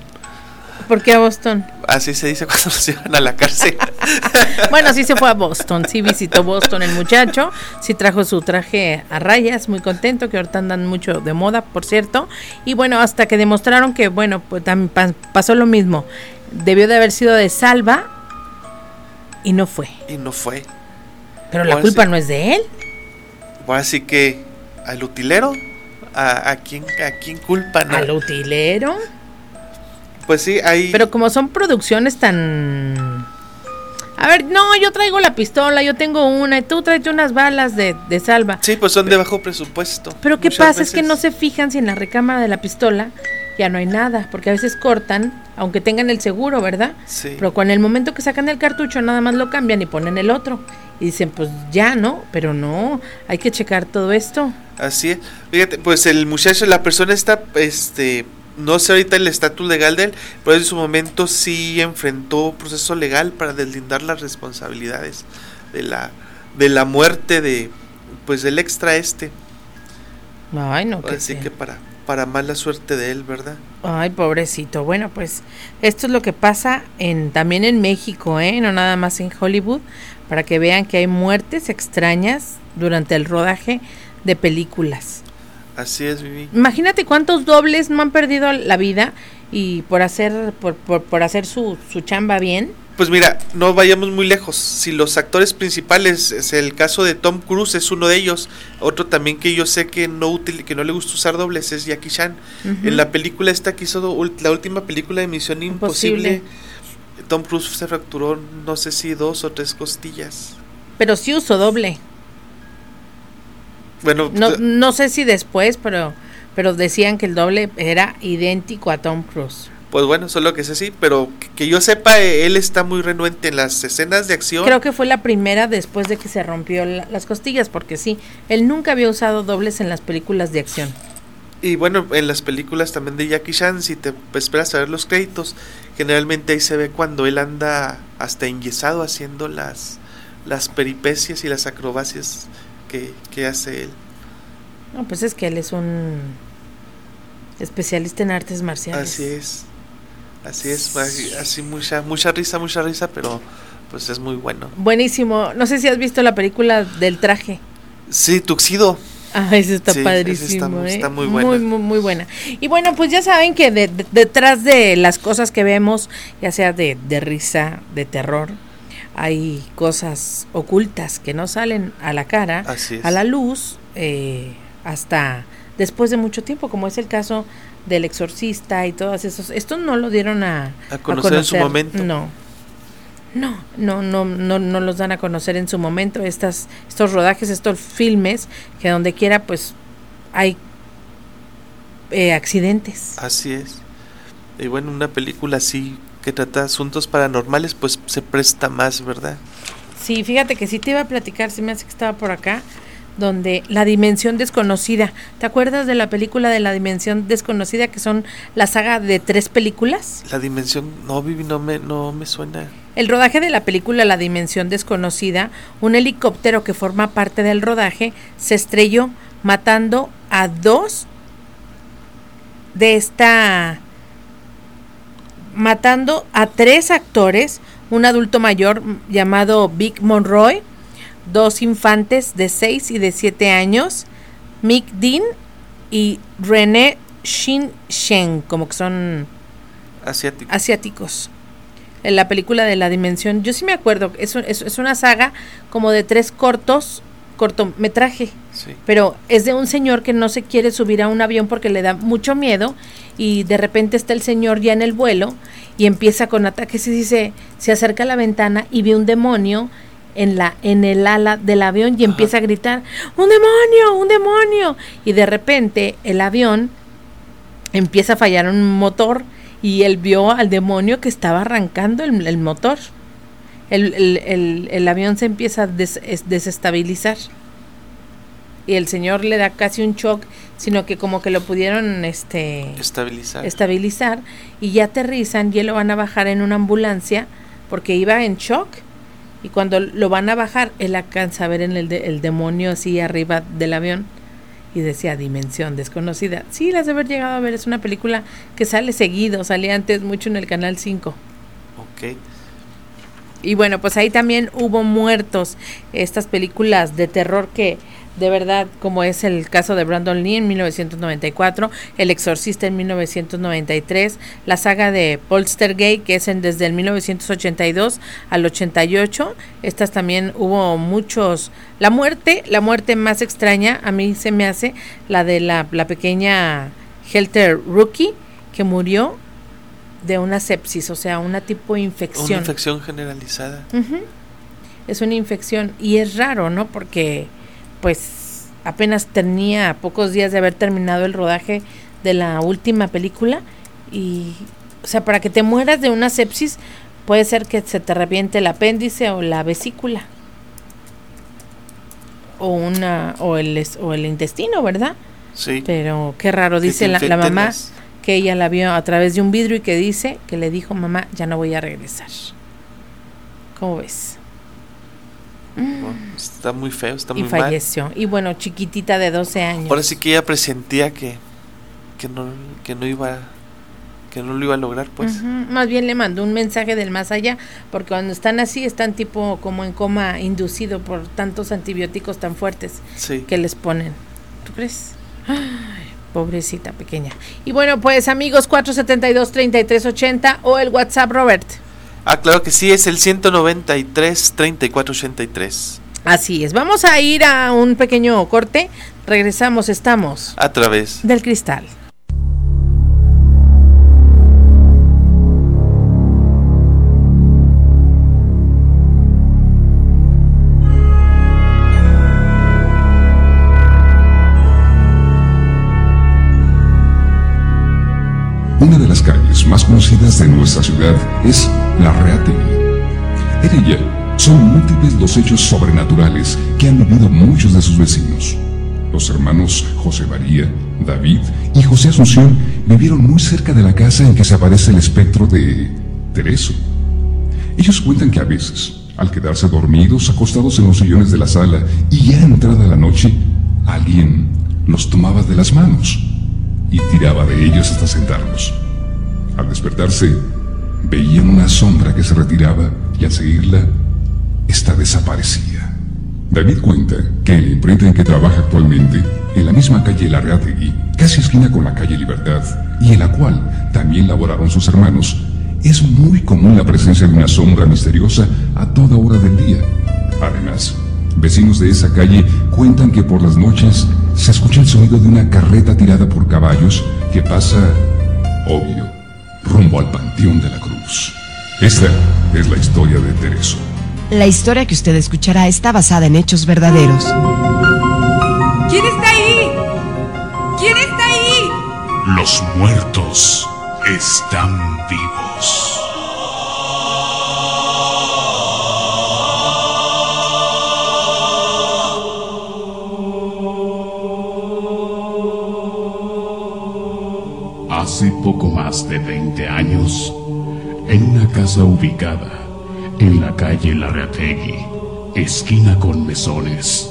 ¿Por qué a Boston? Así se dice cuando los llevan a la cárcel. bueno, sí se fue a Boston, sí visitó Boston el muchacho, sí trajo su traje a rayas, muy contento, que ahorita andan mucho de moda, por cierto. Y bueno, hasta que demostraron que, bueno, pues también pasó lo mismo. Debió de haber sido de salva y no fue. Y no fue. Pero la culpa no es de él. Bueno, así que al utilero, ¿a, a quién, a quién culpan? ¿Al utilero? Pues sí, hay. Pero como son producciones tan. A ver, no, yo traigo la pistola, yo tengo una, y tú traes unas balas de, de salva. Sí, pues son de bajo presupuesto. Pero ¿qué pasa? Es que no se fijan si en la recámara de la pistola ya no hay nada, porque a veces cortan, aunque tengan el seguro, ¿verdad? Sí. Pero con el momento que sacan el cartucho, nada más lo cambian y ponen el otro. Y dicen, pues ya, ¿no? Pero no, hay que checar todo esto. Así es. Fíjate, pues el muchacho, la persona está, este no sé ahorita el estatus legal de él, pero en su momento sí enfrentó proceso legal para deslindar las responsabilidades de la de la muerte de pues del extra este. Ay, no. Así que para para mala suerte de él, ¿verdad? Ay, pobrecito. Bueno, pues esto es lo que pasa en también en México, ¿eh? No nada más en Hollywood, para que vean que hay muertes extrañas durante el rodaje de películas. Así es, Vivi. Imagínate cuántos dobles no han perdido la vida y por hacer por, por, hacer su, su, chamba bien. Pues mira, no vayamos muy lejos. Si los actores principales, es el caso de Tom Cruise es uno de ellos. Otro también que yo sé que no que no le gusta usar dobles es Jackie Chan. En la película esta que hizo la última película de Misión Imposible, Tom Cruise se fracturó no sé si dos o tres costillas. Pero sí usó doble. Bueno, no, no sé si después, pero, pero decían que el doble era idéntico a Tom Cruise. Pues bueno, solo que es así, pero que, yo sepa, él está muy renuente en las escenas de acción. Creo que fue la primera después de que se rompió las costillas, porque sí, él nunca había usado dobles en las películas de acción. Y bueno, en las películas también de Jackie Chan, si te esperas a ver los créditos, generalmente ahí se ve cuando él anda hasta enyesado haciendo las, las peripecias y las acrobacias que, hace él. No, pues es que él es un especialista en artes marciales. Así es. Así es, así mucha mucha risa, mucha risa, pero pues es muy bueno. Buenísimo. No sé si has visto la película del traje. Sí, Tuxido. Ah, ese está padrísimo. Está, ¿eh? muy buena. Muy, muy, muy buena. Y bueno, pues ya saben que detrás de las cosas que vemos, ya sea de, de risa, de terror, hay cosas ocultas que no salen a la cara, a la luz, eh, hasta después de mucho tiempo, como es el caso del exorcista y todos esos. Esto no lo dieron a, conocer, en su momento. No. No, no, no, no, no los dan a conocer en su momento estas, estos rodajes, estos filmes, que donde quiera pues hay eh, accidentes. Así es. Y bueno, una película así que trata asuntos paranormales, pues se presta más, ¿verdad? Sí, fíjate que sí te iba a platicar, se me hace que estaba por acá, donde la dimensión desconocida. ¿Te acuerdas de la película de la dimensión desconocida que son la saga de tres películas? La dimensión, no, Vivi, no me, no me suena. El rodaje de la película La dimensión desconocida, un helicóptero que forma parte del rodaje, se estrelló matando a dos de esta matando a tres actores, un adulto mayor llamado Vic Monroy, dos infantes de 6 y de 7 años, Mick Dean y René Shin Shen, como que son asiáticos. En la película de la dimensión, yo sí me acuerdo, es, es, una saga como de tres cortos, cortometraje, pero es de un señor que no se quiere subir a un avión porque le da mucho miedo y de repente está el señor ya en el vuelo y empieza con ataques y dice, se acerca a la ventana y ve un demonio en la en el ala del avión y empieza a gritar, "Un demonio, un demonio." Y de repente el avión empieza a fallar un motor y él vio al demonio que estaba arrancando el, motor. El, avión se empieza a desestabilizar. Y el señor le da casi un shock, sino que como que lo pudieron este estabilizar. estabilizar y ya aterrizan y lo van a bajar en una ambulancia porque iba en shock y cuando lo van a bajar él alcanza a ver en el, el demonio así arriba del avión y decía Dimensión Desconocida. Sí, las de haber llegado a ver, es una película que sale seguido, salía antes mucho en el Canal 5. Ok. Y bueno, pues ahí también hubo muertos, estas películas de terror que de verdad, como es el caso de Brandon Lee en 1994, El Exorcista en 1993, la saga de Polstergate, que es en, desde el 1982 al 88. Estas también hubo muchos. La muerte, la muerte más extraña, a mí se me hace la de la, pequeña Helter Rookie, que murió de una sepsis, o sea, una tipo de infección. Una infección generalizada. Es una infección y es raro, ¿no? Porque pues apenas tenía pocos días de haber terminado el rodaje de la última película y o sea, para que te mueras de una sepsis puede ser que se te reviente el apéndice o la vesícula o una o el o el intestino, ¿verdad? Sí. Pero qué raro dice la, la, mamá que ella la vio a través de un vidrio y que dice que le dijo, "Mamá, ya no voy a regresar." ¿Cómo ves? Está muy feo, está y muy falleció. Y bueno, chiquitita de 12 años. Ahora sí que ella presentía que, que, no, que no iba que no lo iba a lograr, pues. Más bien le mandó un mensaje del más allá, porque cuando están así están tipo como en coma inducido por tantos antibióticos tan fuertes que les ponen. ¿Tú crees? Pobrecita pequeña. Y bueno, pues amigos, 472-3380 o el WhatsApp, Robert. Ah, claro que sí, es el 193-3483. Así es, vamos a ir a un pequeño corte, regresamos, estamos a través del cristal. Una de las calles más conocidas de nuestra ciudad es La Reategui. En ella son múltiples los hechos sobrenaturales que han vivido muchos de sus vecinos. Los hermanos José María, David y José Asunción vivieron muy cerca de la casa en que se aparece el espectro de Tereso. Ellos cuentan que a veces, al quedarse dormidos, acostados en los sillones de la sala y ya entrada la noche, alguien los tomaba de las manos y tiraba de ellos hasta sentarlos. Al despertarse, veían una sombra que se retiraba y al seguirla, esta desaparecía. David cuenta que en la imprenta en que trabaja actualmente, en la misma calle Larrategui, casi esquina con la calle Libertad, y en la cual también laboraron sus hermanos, es muy común la presencia de una sombra misteriosa a toda hora del día. Además, Vecinos de esa calle cuentan que por las noches se escucha el sonido de una carreta tirada por caballos que pasa, obvio, rumbo al Panteón de la Cruz. Esta es la historia de Tereso. La historia que usted escuchará está basada en hechos verdaderos. ¿Quién está ahí? ¿Quién está ahí? Los muertos están vivos. Hace poco más de 20 años, en una casa ubicada en la calle Larrategui, esquina con mesones,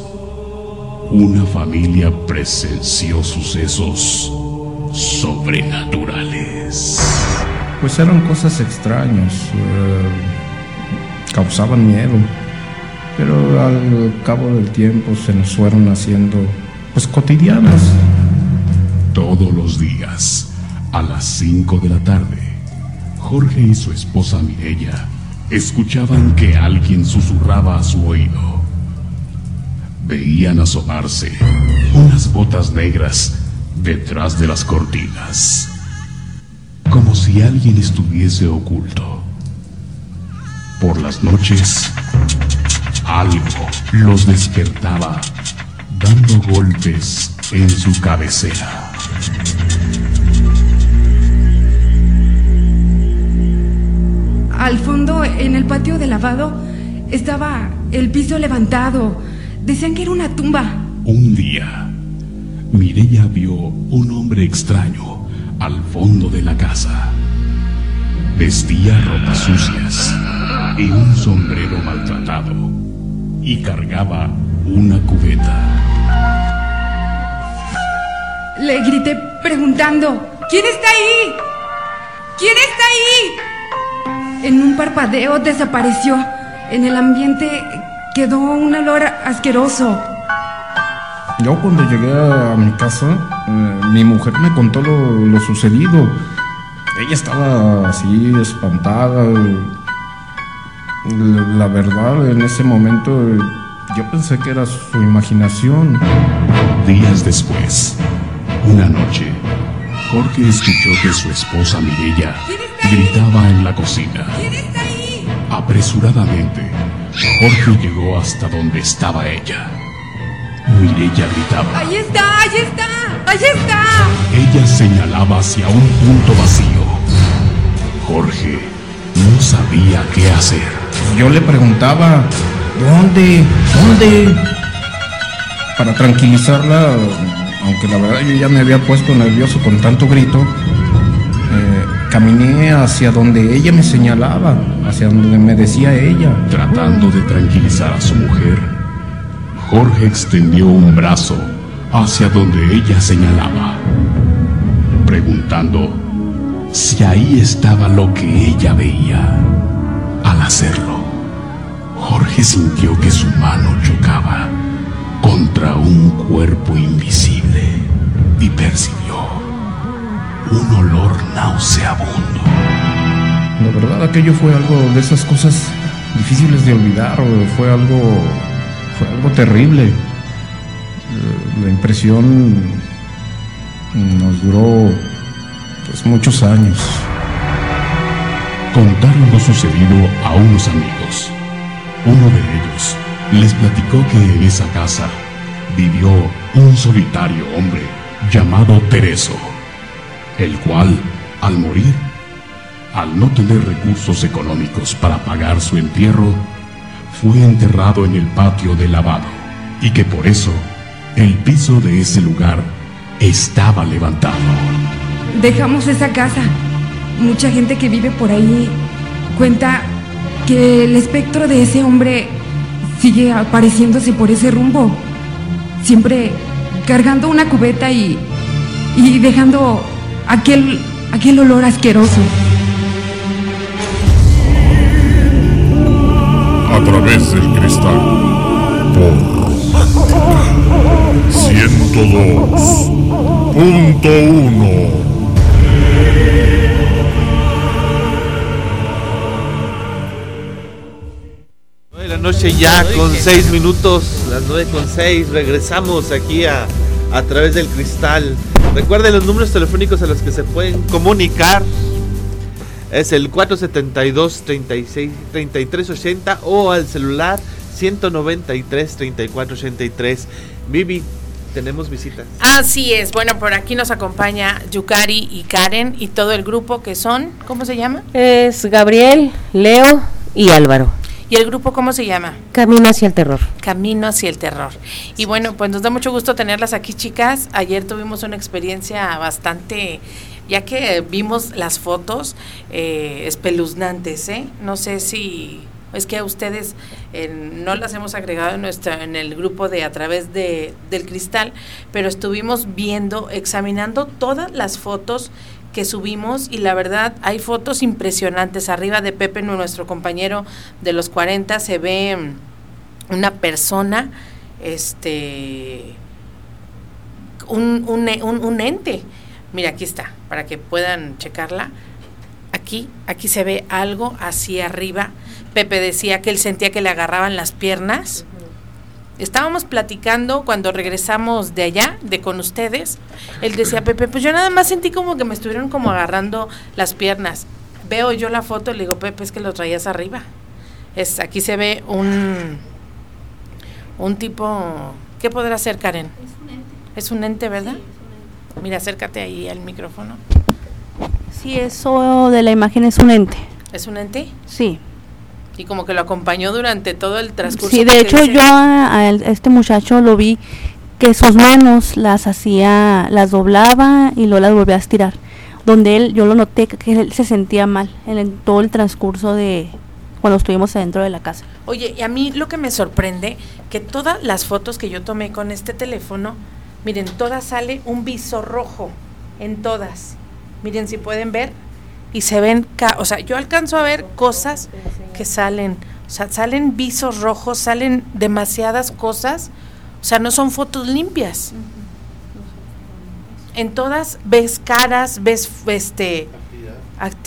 una familia presenció sucesos sobrenaturales sobrenaturales. Pues eran cosas extrañas, eh, causaban miedo, pero al cabo del tiempo se nos fueron haciendo pues cotidianas. Todos los días, a las 5 de la tarde, Jorge y su esposa Mirella escuchaban que alguien susurraba a su oído. Veían asomarse unas botas negras detrás de las cortinas, como si alguien estuviese oculto. Por las noches, algo los despertaba dando golpes en su cabecera. Al fondo, en el patio de lavado, estaba el piso levantado. Decían que era una tumba. Un día, Mireya vio un hombre extraño al fondo de la casa. Vestía ropas sucias y un sombrero maltratado y cargaba una cubeta. Le grité preguntando, ¿quién está ahí? ¿Quién está ahí? En un parpadeo desapareció. En el ambiente quedó un olor asqueroso. Yo cuando llegué a mi casa, eh, mi mujer me contó lo, lo sucedido. Ella estaba así espantada. La, la verdad, en ese momento yo pensé que era su imaginación. Días después, una noche, Jorge escuchó que su esposa Mirella gritaba en la cocina. ¿Quién está ahí? Apresuradamente, Jorge llegó hasta donde estaba ella. Mirella gritaba. Ahí está, ahí está, ahí está. Ella señalaba hacia un punto vacío. Jorge no sabía qué hacer. Yo le preguntaba, ¿dónde? ¿Dónde? Para tranquilizarla, aunque la verdad yo ya me había puesto nervioso con tanto grito, eh, caminé hacia donde ella me señalaba, hacia donde me decía ella. Tratando de tranquilizar a su mujer, Jorge extendió un brazo hacia donde ella señalaba, preguntando si ahí estaba lo que ella veía. Al hacerlo, Jorge sintió que su mano chocaba contra un cuerpo invisible y percibió un olor nauseabundo. La verdad aquello fue algo de esas cosas difíciles de olvidar, o fue algo, fue algo terrible. Eh, La impresión nos duró pues muchos años. Contaron lo sucedido a unos amigos. Uno de ellos les platicó que en esa casa vivió un solitario hombre llamado Tereso, el cual, al morir, al no tener recursos económicos para pagar su entierro, fue enterrado en el patio de lavado y que por eso el piso de ese lugar estaba levantado. Dejamos esa casa. Mucha gente que vive por ahí cuenta que el espectro de ese hombre sigue apareciéndose por ese rumbo. Siempre cargando una cubeta y, y dejando aquel, aquel olor asqueroso. a través del cristal por 102.1 noche ya con seis minutos, las nueve con seis, regresamos aquí a, a través del cristal. Recuerden los números telefónicos a los que se pueden comunicar. Es el 472 36 3380 o al celular 193 3483. Vivi, tenemos visitas. Así es. Bueno, por aquí nos acompaña Yukari y Karen y todo el grupo que son, ¿cómo se llama? Es Gabriel, Leo y Álvaro. ¿Y el grupo cómo se llama? Camino hacia el terror. Camino hacia el terror. Y bueno, pues nos da mucho gusto tenerlas aquí, chicas. Ayer tuvimos una experiencia bastante, ya que vimos las fotos eh, espeluznantes, ¿eh? No sé si Es que a ustedes eh, no las hemos agregado en, nuestra, en el grupo de a través de, del cristal, pero estuvimos viendo, examinando todas las fotos que subimos y la verdad hay fotos impresionantes. Arriba de Pepe, nuestro compañero de los 40, se ve mm, una persona, este, un, un, un, un ente. Mira, aquí está, para que puedan checarla. Aquí, aquí se ve algo hacia arriba. Pepe decía que él sentía que le agarraban las piernas. Estábamos platicando cuando regresamos de allá, de con ustedes. Él decía, Pepe, pues yo nada más sentí como que me estuvieron como agarrando las piernas. Veo yo la foto y le digo, Pepe, es que lo traías arriba. Es, aquí se ve un, un tipo, ¿qué podrá ser Karen? Es un ente. Es un ente, ¿verdad? Mira, acércate ahí al micrófono. Sí, eso de la imagen es un ente. ¿Es un ente? Sí. Y como que lo acompañó durante todo el transcurso. Sí, de hecho yo a, a, este muchacho lo vi que sus manos las hacía, las doblaba y luego las volvía a estirar. Donde él, yo lo noté que él se sentía mal en, en todo el transcurso de cuando estuvimos adentro de la casa. Oye, y a mí lo que me sorprende, que todas las fotos que yo tomé con este teléfono, miren, todas sale un viso rojo, en todas. Miren si pueden ver, y se ven, o sea, yo alcanzo a ver cosas que salen, o sea, salen visos rojos, salen demasiadas cosas, o sea, no son fotos limpias. En todas ves caras, ves este,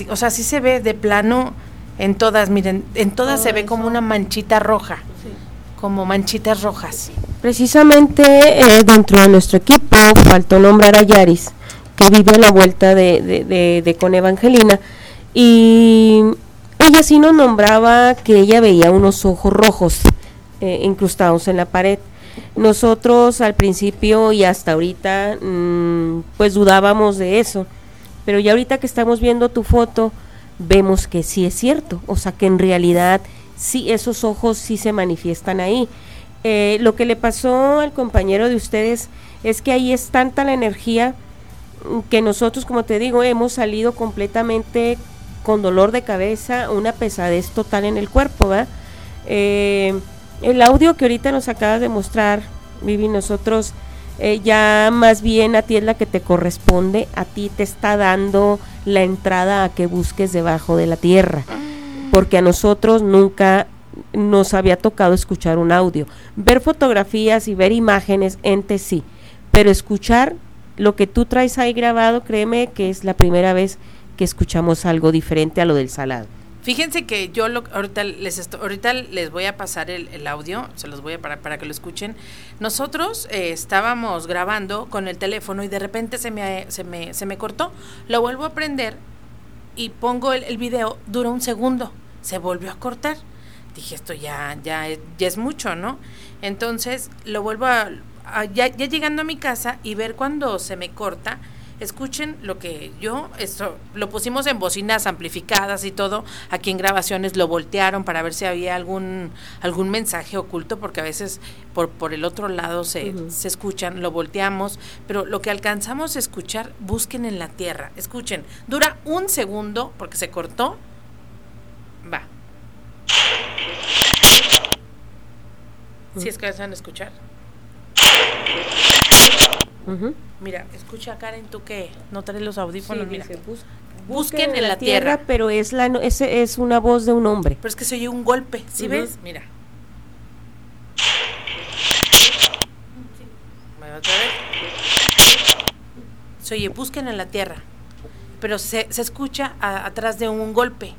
o sea, sí se ve de plano en todas, miren, en todas se ve como una manchita roja, como manchitas rojas. Precisamente eh, dentro de nuestro equipo faltó nombrar a Yaris que vive a la vuelta de, de, con Evangelina y ella sí nos nombraba que ella veía unos ojos rojos eh, incrustados en la pared. Nosotros al principio y hasta ahorita mmm, pues dudábamos de eso, pero ya ahorita que estamos viendo tu foto vemos que sí es cierto, o sea que en realidad sí esos ojos sí se manifiestan ahí. Eh, lo que le pasó al compañero de ustedes es que ahí es tanta la energía que nosotros, como te digo, hemos salido completamente con dolor de cabeza, una pesadez total en el cuerpo, ¿va? Eh, el audio que ahorita nos acabas de mostrar, Vivi, nosotros eh, ya más bien a ti es la que te corresponde, a ti te está dando la entrada a que busques debajo de la tierra, porque a nosotros nunca nos había tocado escuchar un audio. Ver fotografías y ver imágenes, ente sí, pero escuchar lo que tú traes ahí grabado, créeme que es la primera vez que escuchamos algo diferente a lo del salado. Fíjense que yo lo, ahorita les ahorita les voy a pasar el, audio, se los voy a para, para que lo escuchen. Nosotros eh, estábamos grabando con el teléfono y de repente se me, se me, se me cortó. Lo vuelvo a prender y pongo el, el video, dura un segundo, se volvió a cortar. Dije, esto ya, ya, ya es mucho, ¿no? Entonces lo vuelvo a ya, ya, llegando a mi casa y ver cuando se me corta, escuchen lo que yo, esto, lo pusimos en bocinas amplificadas y todo, aquí en grabaciones lo voltearon para ver si había algún, algún mensaje oculto, porque a veces por, por el otro lado se, uh -huh. se escuchan, lo volteamos, pero lo que alcanzamos a escuchar, busquen en la tierra, escuchen, dura un segundo porque se cortó, va. Si es que van a escuchar. Uh -huh. Mira, escucha Karen, tú que no traes los audífonos, sí, mira. Dice, bus busquen, en la, tierra, tierra, pero es la es, es una voz de un hombre. Pero es que se oye un golpe, ¿sí uh -huh. ves? Mira. Otra vez. Se oye, busquen en la tierra. Pero se, se escucha a, atrás de un golpe.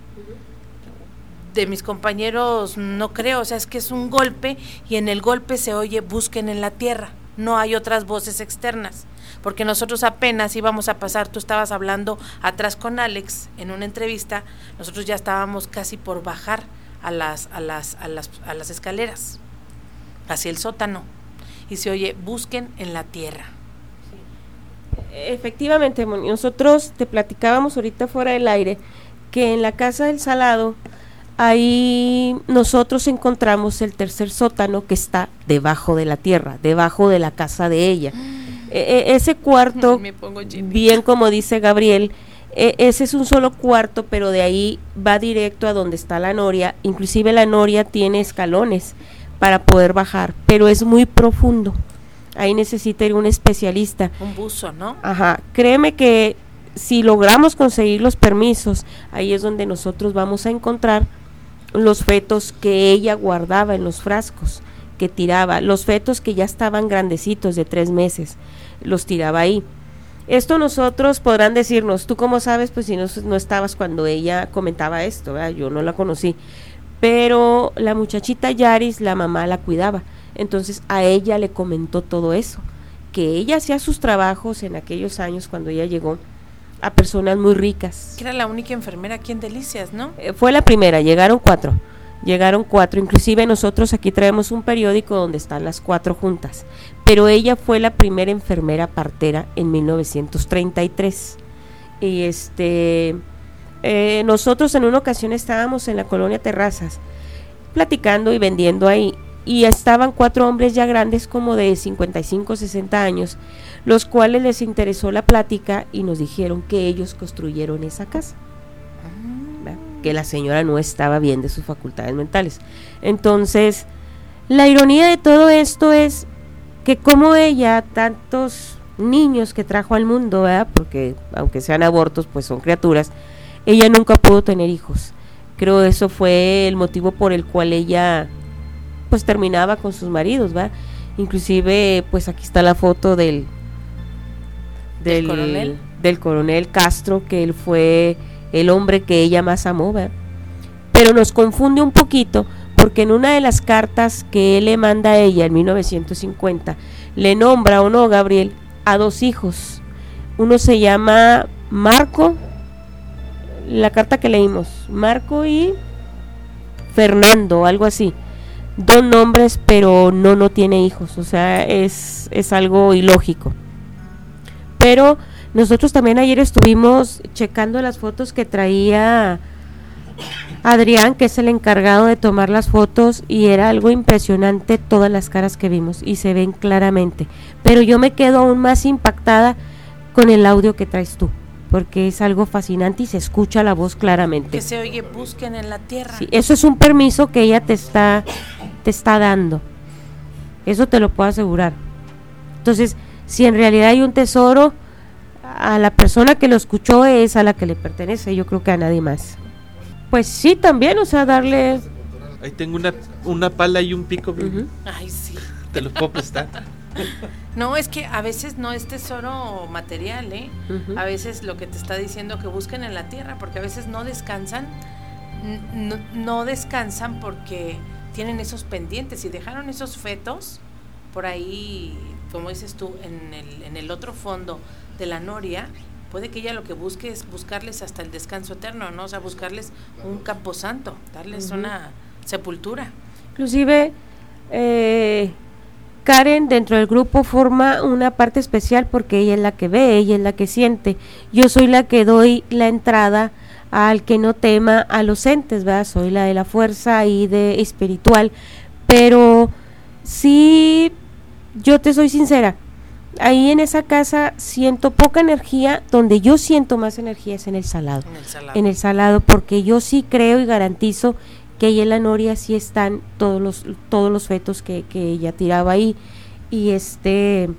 De mis compañeros no creo, o sea, es que es un golpe y en el golpe se oye busquen en la tierra no hay otras voces externas, porque nosotros apenas íbamos a pasar, tú estabas hablando atrás con Alex en una entrevista, nosotros ya estábamos casi por bajar a las, a las, a las, a las escaleras, hacia el sótano, y se oye, busquen en la tierra. Efectivamente, nosotros te platicábamos ahorita fuera del aire que en la casa del salado ahí nosotros encontramos el tercer sótano que está debajo de la tierra, debajo de la casa de ella. E -e ese cuarto, bien como dice Gabriel, e, ese es un solo cuarto, pero de ahí va directo a donde está la noria. Inclusive la noria tiene escalones para poder bajar, pero es muy profundo. Ahí necesita ir un especialista. Un buzo, ¿no? Ajá. Créeme que si logramos conseguir los permisos, ahí es donde nosotros vamos a encontrar los fetos que ella guardaba en los frascos, que tiraba, los fetos que ya estaban grandecitos de tres meses, los tiraba ahí. Esto nosotros podrán decirnos, ¿tú cómo sabes? Pues si no, no estabas cuando ella comentaba esto, yo no la conocí. Pero la muchachita Yaris, la mamá la cuidaba. Entonces a ella le comentó todo eso, que ella hacía sus trabajos en aquellos años cuando ella llegó a personas muy ricas. Que era la única enfermera aquí en Delicias, ¿no? Eh, fue la primera, llegaron cuatro. Llegaron cuatro, inclusive nosotros aquí traemos un periódico donde están las cuatro juntas, pero ella fue la primera enfermera partera en 1933. Y este, eh, nosotros en una ocasión estábamos en la colonia Terrazas, platicando y vendiendo ahí, y estaban cuatro hombres ya grandes como de 55, 60 años, los cuales les interesó la plática y nos dijeron que ellos construyeron esa casa. Que la señora no estaba bien de sus facultades mentales. Entonces, la ironía de todo esto es que como ella, tantos niños que trajo al mundo, porque aunque sean abortos, pues son criaturas, ella nunca pudo tener hijos. Creo eso fue el motivo por el cual ella pues terminaba con sus maridos, ¿va? Inclusive, pues aquí está la foto del del, coronel? del coronel Castro, que él fue el hombre que ella más amó, pero nos confunde un poquito porque en una de las cartas que él le manda a ella en 1950, le nombra o no, Gabriel, a dos hijos. Uno se llama Marco, la carta que leímos, Marco y Fernando, algo así. Dos nombres, pero no, no tiene hijos, o sea, es, es algo ilógico. Pero nosotros también ayer estuvimos checando las fotos que traía Adrián, que es el encargado de tomar las fotos, y era algo impresionante todas las caras que vimos y se ven claramente. Pero yo me quedo aún más impactada con el audio que traes tú, porque es algo fascinante y se escucha la voz claramente. Que se oye, busquen en la tierra. Sí, eso es un permiso que ella te está, te está dando. Eso te lo puedo asegurar. Entonces, si en realidad hay un tesoro, a la persona que lo escuchó es a la que le pertenece, yo creo que a nadie más. Pues sí, también, o sea, darle... Ahí tengo una, una pala y un pico. Ay, sí. Te los puedo prestar. No, es que a veces no es tesoro material, ¿eh? A veces lo que te está diciendo que busquen en la tierra, porque a veces no descansan, no descansan porque tienen esos pendientes y dejaron esos fetos por ahí como dices tú, en el, en el otro fondo de la noria, puede que ella lo que busque es buscarles hasta el descanso eterno, ¿no? O sea, buscarles un camposanto, darles una sepultura. Inclusive, eh, Karen dentro del grupo forma una parte especial porque ella es la que ve, ella es la que siente. Yo soy la que doy la entrada al que no tema a los entes, ¿verdad? Soy la de la fuerza y de espiritual, pero sí yo te soy sincera, ahí en esa casa siento poca energía, donde yo siento más energía es en el salado. En el salado, porque yo sí creo y garantizo que ahí en la noria sí están todos los, todos los fetos que, que ella tiraba ahí. Y este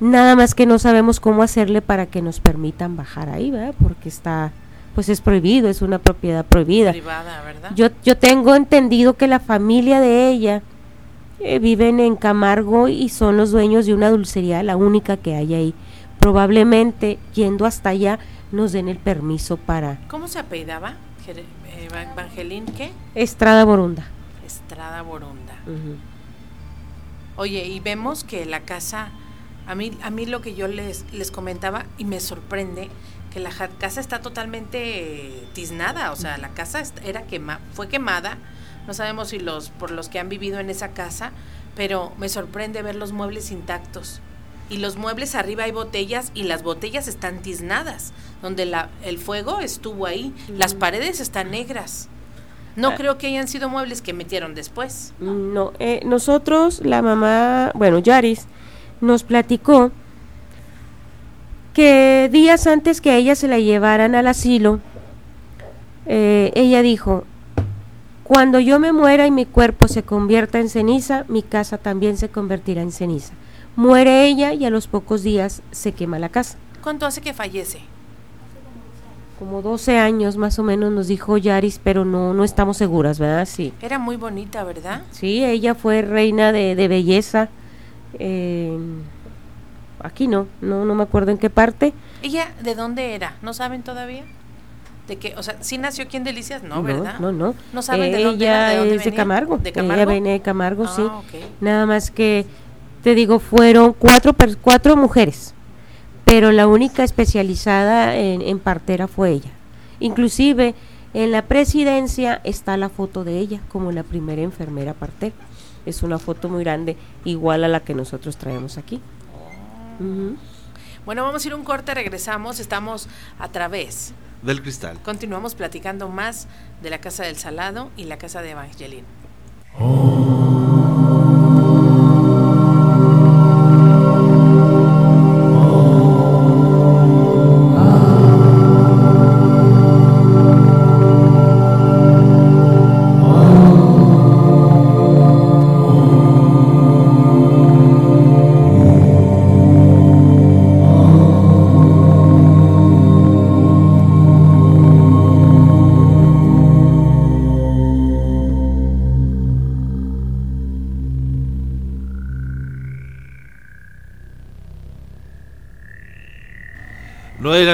nada más que no sabemos cómo hacerle para que nos permitan bajar ahí, ¿verdad? Porque está, pues es prohibido, es una propiedad prohibida. Privada, ¿verdad? Yo, yo tengo entendido que la familia de ella eh, viven en Camargo y son los dueños de una dulcería, la única que hay ahí. Probablemente yendo hasta allá nos den el permiso para... ¿Cómo se apellidaba? Eh, ¿Evangelín qué? Estrada Borunda. Estrada Borunda. Oye, y vemos que la casa, a mí, a mí lo que yo les, les comentaba y me sorprende, que la casa está totalmente tiznada, o sea, la casa era quema, fue quemada, no sabemos si los por los que han vivido en esa casa, pero me sorprende ver los muebles intactos. Y los muebles arriba hay botellas y las botellas están tiznadas, donde la, el fuego estuvo ahí, las paredes están negras. No ah. creo que hayan sido muebles que metieron después. No, eh, nosotros, la mamá, bueno, Yaris, nos platicó que días antes que ella se la llevaran al asilo, eh, ella dijo, cuando yo me muera y mi cuerpo se convierta en ceniza, mi casa también se convertirá en ceniza. Muere ella y a los pocos días se quema la casa. ¿Cuánto hace que fallece? Como 12 años más o menos nos dijo Yaris, pero no, no estamos seguras, ¿verdad? Sí. Era muy bonita, ¿verdad? Sí, ella fue reina de, de belleza. Eh, aquí no, no, no me acuerdo en qué parte. ¿Ella de dónde era? ¿No saben todavía? De que, o sea, ¿sí nació aquí en Delicias? No, ¿verdad? No, no. ¿No saben de dónde? ¿De Ella dónde es de venía? Camargo. ¿De Camargo? Ella viene de Camargo, Ah, sí. Nada más que, te digo, fueron cuatro, cuatro mujeres, pero la única especializada en, en partera fue ella. Inclusive en la presidencia está la foto de ella como la primera enfermera partera. Es una foto muy grande, igual a la que nosotros traemos aquí. Ujú. Bueno, vamos a ir un corte, regresamos, estamos a través. Del cristal. Continuamos platicando más de la Casa del Salado y la Casa de Evangelina. Nueve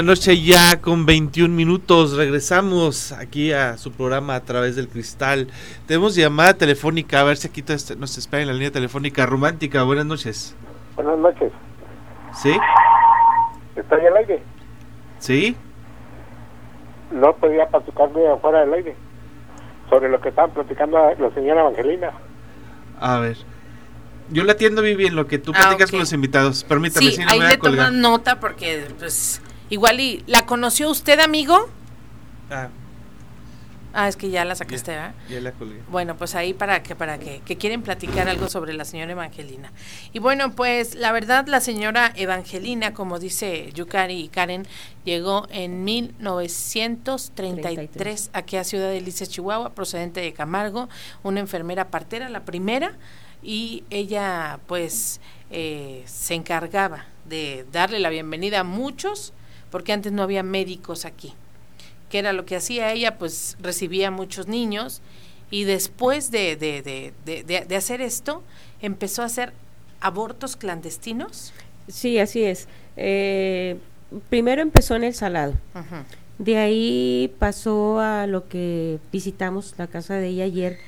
noche ya con 21 minutos. Regresamos aquí a su programa a través del cristal. Tenemos llamada telefónica. A ver si aquí nos espera en la línea telefónica romántica. Buenas noches. Buenas noches. ¿Sí? ¿Estoy al aire? ¿Sí? No podía platicarme afuera del aire sobre lo que estaban platicando la señora Evangelina. A ver. Yo la atiendo muy bien lo que tú Ah, platicas con los invitados. Permítame, Sí, si no ahí me voy le a colgar. toman nota porque, pues, igual y... ¿La conoció usted, amigo? Ah, Ah, es que ya la sacaste, ¿verdad? ya la colgué. Bueno, pues ahí para que para que, que quieren platicar algo sobre la señora Evangelina. Y bueno, pues la verdad la señora Evangelina, como dice Yukari y Karen, llegó en 1933 aquí a Ciudad Delicias, Chihuahua, procedente de Camargo, una enfermera partera, la primera, y ella pues eh, se encargaba de darle la bienvenida a muchos, porque antes no había médicos aquí que era lo que hacía ella, pues recibía muchos niños y después de, de, de, de- hacer esto, empezó a hacer abortos clandestinos. Sí, así es. Eh, primero empezó en el salado. De ahí pasó a lo que visitamos la casa de ella ayer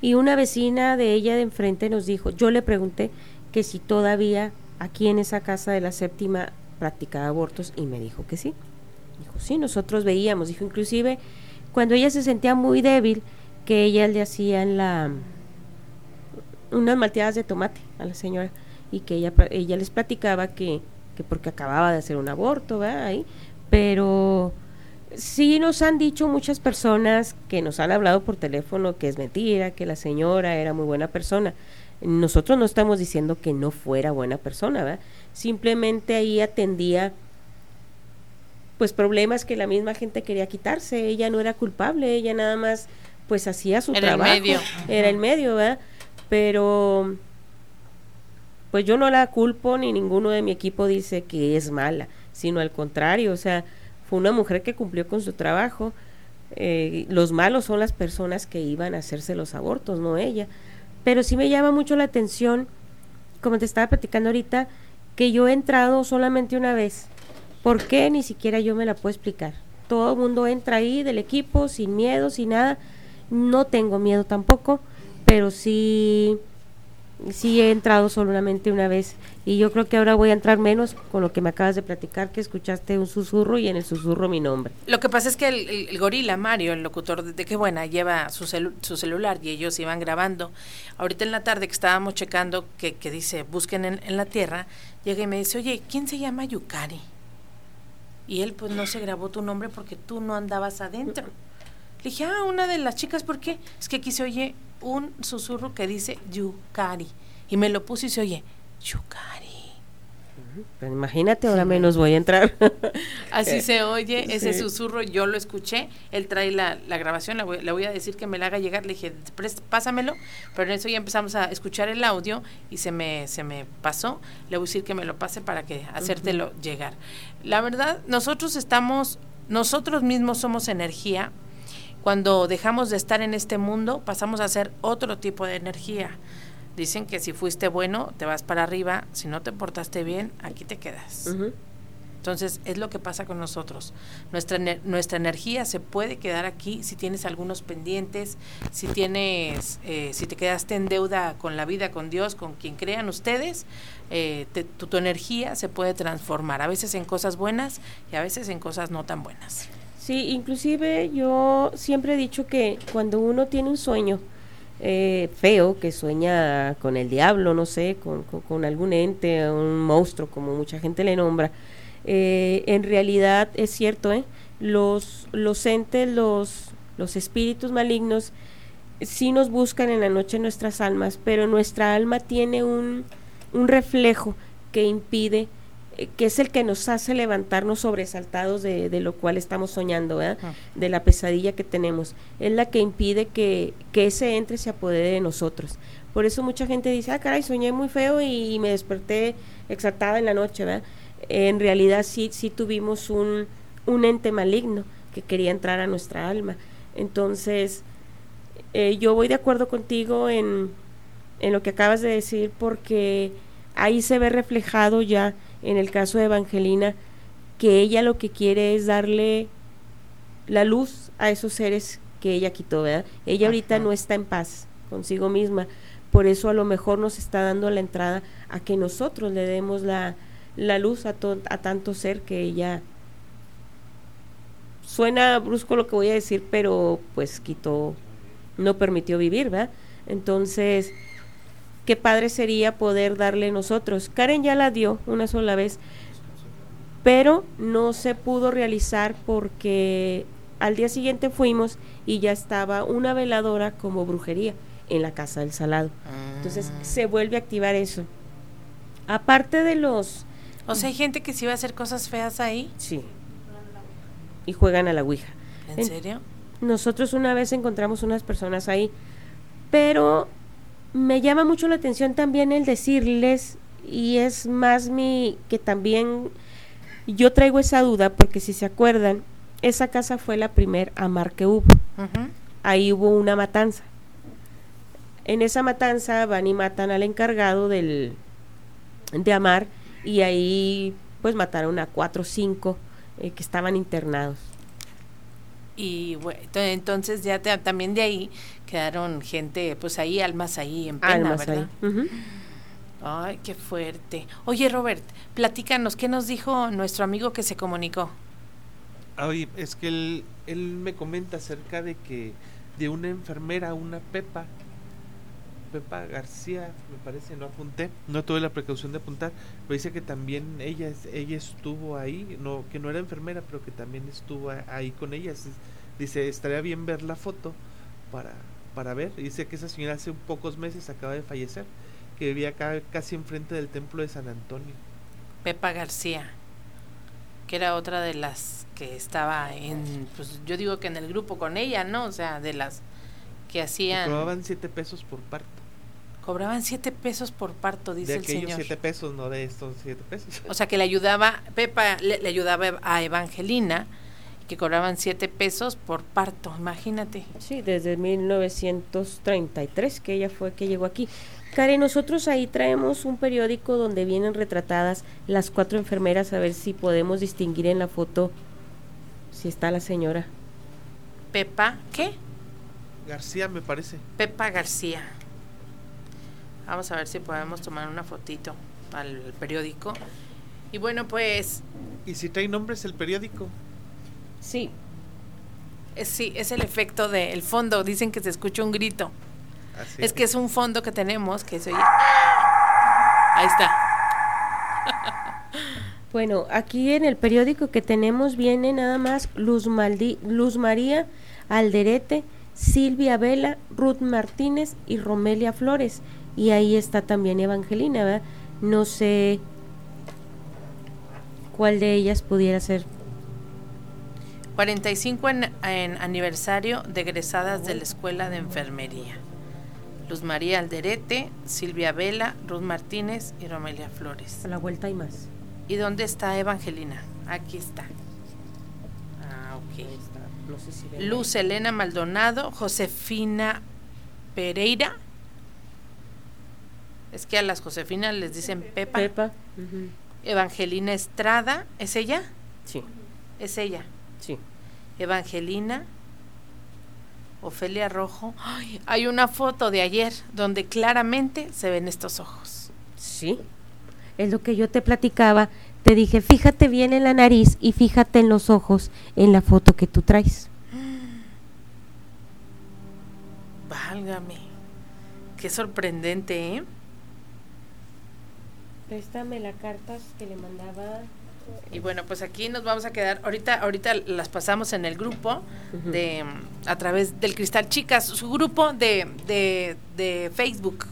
y una vecina de ella de enfrente nos dijo, yo le pregunté que si todavía aquí en esa casa de la séptima practicaba abortos y me dijo que sí. Dijo, sí, nosotros veíamos, dijo inclusive cuando ella se sentía muy débil que ella le hacían la unas malteadas de tomate a la señora y que ella ella les platicaba que, que porque acababa de hacer un aborto, ¿verdad? Ahí, pero sí nos han dicho muchas personas que nos han hablado por teléfono que es mentira, que la señora era muy buena persona. Nosotros no estamos diciendo que no fuera buena persona, ¿verdad? Simplemente ahí atendía pues problemas que la misma gente quería quitarse, ella no era culpable, ella nada más pues hacía su Era el trabajo, medio. era el medio, ¿verdad? Pero pues yo no la culpo ni ninguno de mi equipo dice que es mala, sino al contrario, o sea, fue una mujer que cumplió con su trabajo. eh, los malos son las personas que iban a hacerse los abortos, no ella. Pero sí me llama mucho la atención, como te estaba platicando ahorita, que yo he entrado solamente una vez. ¿Por qué? Ni siquiera yo me la puedo explicar. Todo el mundo entra ahí del equipo sin miedo, sin nada. No tengo miedo tampoco, pero sí sí he entrado solamente una vez y yo creo que ahora voy a entrar menos con lo que me acabas de platicar que escuchaste un susurro y en el susurro mi nombre. Lo que pasa es que el, gorila, Mario, el locutor de, de Qué Buena, lleva su, celu- su celular y ellos iban grabando. Ahorita en la tarde que estábamos checando que, que dice busquen en, en la tierra, llega y me dice, oye, ¿quién se llama Yukari? Y él pues no se grabó tu nombre porque tú no andabas adentro. Le dije, ah, una de las chicas, ¿por qué? Es que aquí se oye un susurro que dice Yukari. Y me lo puse y se oye, Yukari. Pero imagínate, ahora menos voy a entrar. Así se oye ese Sí. susurro, yo lo escuché, él trae la, la grabación, le voy, a decir que me la haga llegar, le dije, "Pres- pásamelo, pero en eso ya empezamos a escuchar el audio y se me, se me pasó, le voy a decir que me lo pase para que hacértelo llegar. La verdad, nosotros estamos, nosotros mismos somos energía, cuando dejamos de estar en este mundo, pasamos a ser otro tipo de energía. Dicen que si fuiste bueno, te vas para arriba, si no te portaste bien, aquí te quedas. Entonces, es lo que pasa con nosotros. Nuestra, nuestra energía se puede quedar aquí si tienes algunos pendientes, si tienes, eh, si te quedaste en deuda con la vida, con Dios, con quien crean ustedes, eh, te- tu, tu energía se puede transformar, a veces en cosas buenas y a veces en cosas no tan buenas. Sí, inclusive yo siempre he dicho que cuando uno tiene un sueño eh, feo, que sueña con el diablo, no sé, con, algún ente, un monstruo, como mucha gente le nombra, eh, en realidad es cierto, ¿eh? los, los entes, los, los espíritus malignos, sí nos buscan en la noche nuestras almas, pero nuestra alma tiene un, un reflejo que impide, que es el que nos hace levantarnos sobresaltados de, de lo cual estamos soñando, de la pesadilla que tenemos. Es la que impide que, que ese entre se apodere de nosotros. Por eso mucha gente dice, ah, caray, soñé muy feo y, me desperté exaltada en la noche, ¿verdad? En realidad sí, sí tuvimos un, un ente maligno que quería entrar a nuestra alma. Entonces, eh, yo voy de acuerdo contigo en, en lo que acabas de decir porque ahí se ve reflejado ya en el caso de Evangelina que ella lo que quiere es darle la luz a esos seres que ella quitó, ¿verdad? Ella ahorita no está en paz consigo misma, por eso a lo mejor nos está dando la entrada a que nosotros le demos la, la luz a, to- a tanto ser que ella suena brusco lo que voy a decir, pero pues quitó, no permitió vivir, ¿verdad? Entonces, qué padre sería poder darle nosotros. Karen ya la dio una sola vez, pero no se pudo realizar porque al día siguiente fuimos y ya estaba una veladora como brujería en la casa del salado. Entonces se vuelve a activar eso. Aparte de los... O sea, hay gente que sí va a hacer cosas feas ahí. Sí. Y juegan a la Ouija. ¿En En- serio? Nosotros una vez encontramos unas personas ahí, pero me llama mucho la atención también el decirles, y es más mi que también yo traigo esa duda, porque si se acuerdan, esa casa fue la primer Amar que hubo. Ahí hubo una matanza. En esa matanza van y matan al encargado del de Amar y ahí pues mataron a cuatro o cinco eh, que estaban internados. Y bueno, entonces ya te- también de ahí quedaron gente, pues ahí, almas ahí en pena, Almas ¿verdad? ahí. Ay, qué fuerte. Oye, Robert, platícanos, ¿qué nos dijo nuestro amigo que se comunicó? Oye, es que él, él me comenta acerca de que de una enfermera, una Pepa, Pepa García, me parece, no apunté, no tuve la precaución de apuntar, pero dice que también ella, es- ella estuvo ahí, no, que no era enfermera, pero que también estuvo ahí con ellas. Dice, estaría bien ver la foto para, para ver. Dice que esa señora hace pocos meses acaba de fallecer, que vivía acá casi enfrente del templo de San Antonio. Pepa García, que era otra de las que estaba en, pues yo digo que en el grupo con ella, ¿no? O sea, de las que hacían... cobraban siete pesos por parto. Cobraban siete pesos por parto, dice de el aquellos señor. siete pesos, no de estos siete pesos. O sea, que le ayudaba, Pepa le, le ayudaba a Evangelina, que cobraban siete pesos por parto, imagínate. Sí, desde 1933 que ella fue que llegó aquí. Karen, nosotros ahí traemos un periódico donde vienen retratadas las cuatro enfermeras, a ver si podemos distinguir en la foto si está la señora. Pepa, ¿qué? García me parece. Pepa García. Vamos a ver si podemos tomar una fotito al periódico. Y bueno, pues ¿Y si trae nombres el periódico? Sí. es, sí, es el efecto del fondo. Dicen que se escucha un grito. Así Es que es un fondo que tenemos que se oye. Ahí está. Bueno, aquí en el periódico que tenemos viene nada más Luz, Maldi- Luz María Alderete, Silvia Vela, Ruth Martínez y Romelia Flores. Y ahí está también Evangelina, ¿verdad? No sé cuál de ellas pudiera ser. 45 en, en aniversario de egresadas de la Escuela de Enfermería. Luz María Alderete, Silvia Vela, Ruth Martínez y Romelia Flores. A la vuelta hay más. ¿Y dónde está Evangelina? Aquí está. Ah, ok. No sé si ven. Luz Elena Maldonado, Josefina Pereira. Es que a las Josefinas les dicen Pepa. Pepa. Evangelina Estrada, ¿es ella? Sí, Es ella. Sí. Evangelina. Ofelia Rojo. Ay, hay una foto de ayer donde claramente se ven estos ojos. Sí. Es lo que yo te platicaba. Te dije, fíjate bien en la nariz y fíjate en los ojos en la foto que tú traes. Válgame. Qué sorprendente, ¿eh? Préstame la carta que le mandaba. Y bueno, pues aquí nos vamos a quedar. Ahorita, ahorita las pasamos en el grupo de a través del Cristal Chicas, su grupo de, de, de Facebook,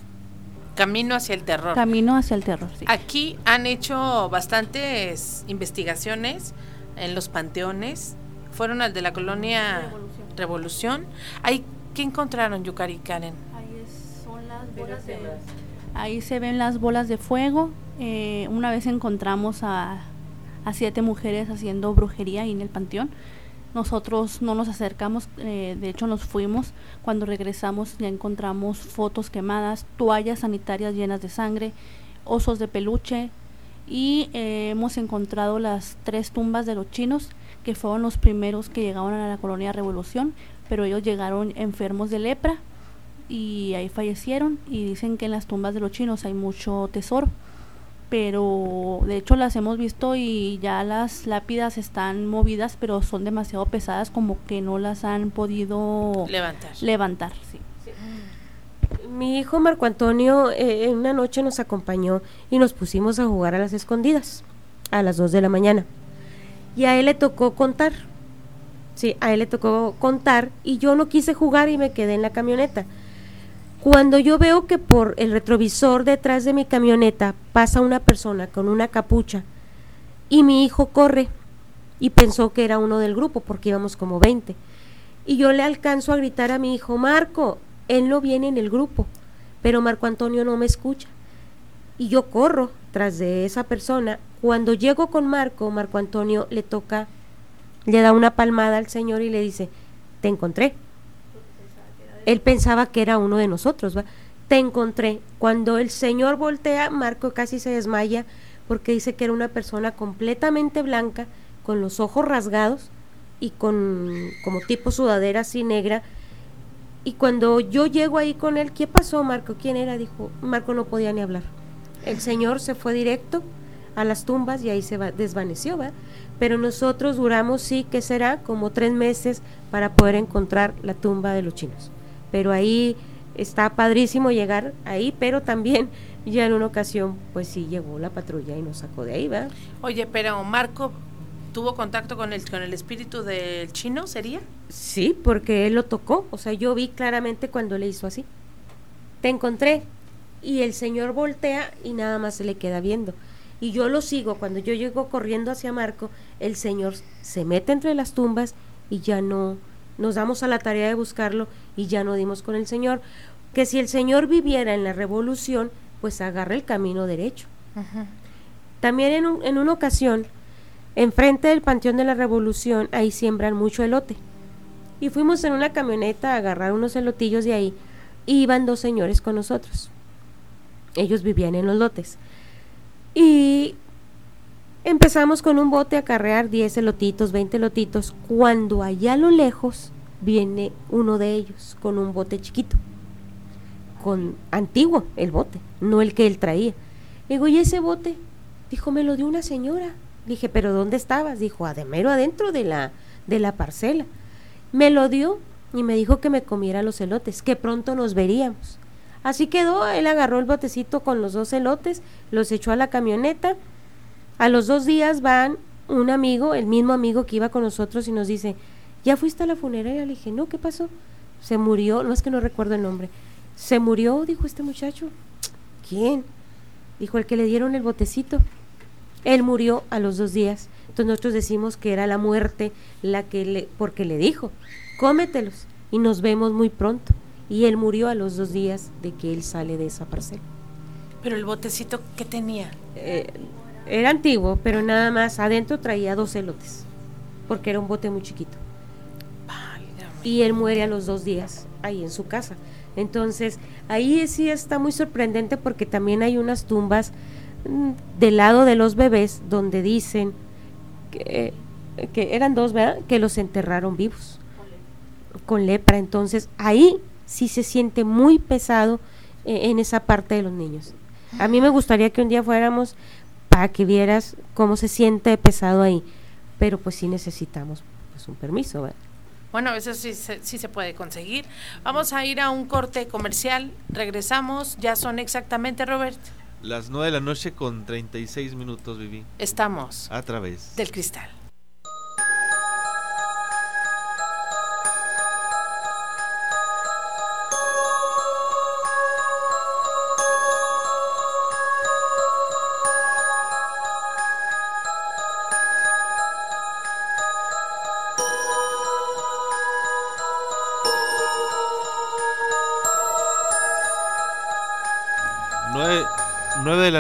Camino hacia el Terror. Camino hacia el terror, sí. Aquí han hecho bastantes investigaciones en los panteones. Fueron al de la colonia Revolución. Ahí, ¿qué encontraron, Yukari Karen? Ahí son las bolas de... Ahí se ven las bolas de fuego. Eh, una vez encontramos a, a siete mujeres haciendo brujería ahí en el panteón. Nosotros no nos acercamos, eh, de hecho nos fuimos. Cuando regresamos ya encontramos fotos quemadas, toallas sanitarias llenas de sangre, osos de peluche y eh, hemos encontrado las tres tumbas de los chinos que fueron los primeros que llegaron a la colonia Revolución, pero ellos llegaron enfermos de lepra y ahí fallecieron y dicen que en las tumbas de los chinos hay mucho tesoro pero de hecho las hemos visto y ya las lápidas están movidas pero son demasiado pesadas como que no las han podido Levantar. levantar sí. Mi hijo Marco Antonio eh, en una noche nos acompañó y nos pusimos a jugar a las escondidas a las 2 de la mañana. Y a él le tocó contar. Sí, a él le tocó contar y yo no quise jugar y me quedé en la camioneta. Cuando yo veo que por el retrovisor detrás de mi camioneta pasa una persona con una capucha y mi hijo corre y pensó que era uno del grupo porque íbamos como 20. Y yo le alcanzo a gritar a mi hijo, Marco, él no viene en el grupo, pero Marco Antonio no me escucha. Y yo corro tras de esa persona. Cuando llego con Marco, Marco Antonio le toca, le da una palmada al señor y le dice, te encontré. Él pensaba que era uno de nosotros, ¿va? Te encontré. Cuando el señor voltea, Marco casi se desmaya porque dice que era una persona completamente blanca, con los ojos rasgados y con como tipo sudadera así negra. Y cuando yo llego ahí con él, ¿qué pasó, Marco? ¿Quién era? Dijo, Marco no podía ni hablar. El señor se fue directo a las tumbas y ahí se va, desvaneció, ¿va? Pero nosotros duramos, sí, que será como tres meses para poder encontrar la tumba de los chinos. Pero ahí está padrísimo llegar ahí, pero también ya en una ocasión, pues sí, llegó la patrulla y nos sacó de ahí, ¿va? Oye, pero Marco tuvo contacto con el, con el espíritu del chino, ¿sería? Sí, porque él lo tocó. O sea, yo vi claramente cuando le hizo así. Te encontré. Y el señor voltea y nada más se le queda viendo. Y yo lo sigo. Cuando yo llego corriendo hacia Marco, el señor se mete entre las tumbas y ya no nos damos a la tarea de buscarlo y ya no dimos con el señor. Que si el señor viviera en la revolución, pues agarra el camino derecho. También en, un- en una ocasión, enfrente del Panteón de la Revolución, ahí siembran mucho elote. Y fuimos en una camioneta a agarrar unos elotillos de ahí. Y iban dos señores con nosotros. Ellos vivían en los lotes. Y empezamos con un bote a carrear 10 elotitos, 20 elotitos. Cuando allá a lo lejos viene uno de ellos con un bote chiquito. Con antiguo el bote, no el que él traía. Digo, ¿y ese bote? Dijo, me lo dio una señora. Dije, ¿pero dónde estabas? Dijo, ademero adentro de la, de la parcela. Me lo dio y me dijo que me comiera los elotes, que pronto nos veríamos. Así quedó, él agarró el botecito con los dos elotes, los echó a la camioneta. A los dos días van un amigo, el mismo amigo que iba con nosotros y nos dice, ¿ya fuiste a la funeraria? Le dije, no, ¿qué pasó? Se murió, no es que no recuerdo el nombre. Se murió, dijo este muchacho. ¿Quién? Dijo el que le dieron el botecito. Él murió a los dos días. Entonces nosotros decimos que era la muerte la que le, porque le dijo, cómetelos y nos vemos muy pronto. Y él murió a los dos días de que él sale de esa parcela. Pero el botecito que tenía. Eh, era antiguo, pero nada más adentro traía dos elotes, porque era un bote muy chiquito. Y él muere a los dos días ahí en su casa. Entonces, ahí sí está muy sorprendente porque también hay unas tumbas mm, del lado de los bebés donde dicen que, que eran dos, ¿verdad? Que los enterraron vivos con lepra. Entonces, ahí sí se siente muy pesado eh, en esa parte de los niños. A mí me gustaría que un día fuéramos para que vieras cómo se siente pesado ahí, pero pues sí necesitamos pues un permiso, ¿verdad? Bueno, eso sí, sí se puede conseguir. Vamos a ir a un corte comercial, regresamos, ya son exactamente, Robert. Las nueve de la noche con 36 minutos, Viví. Estamos. A través. Del cristal.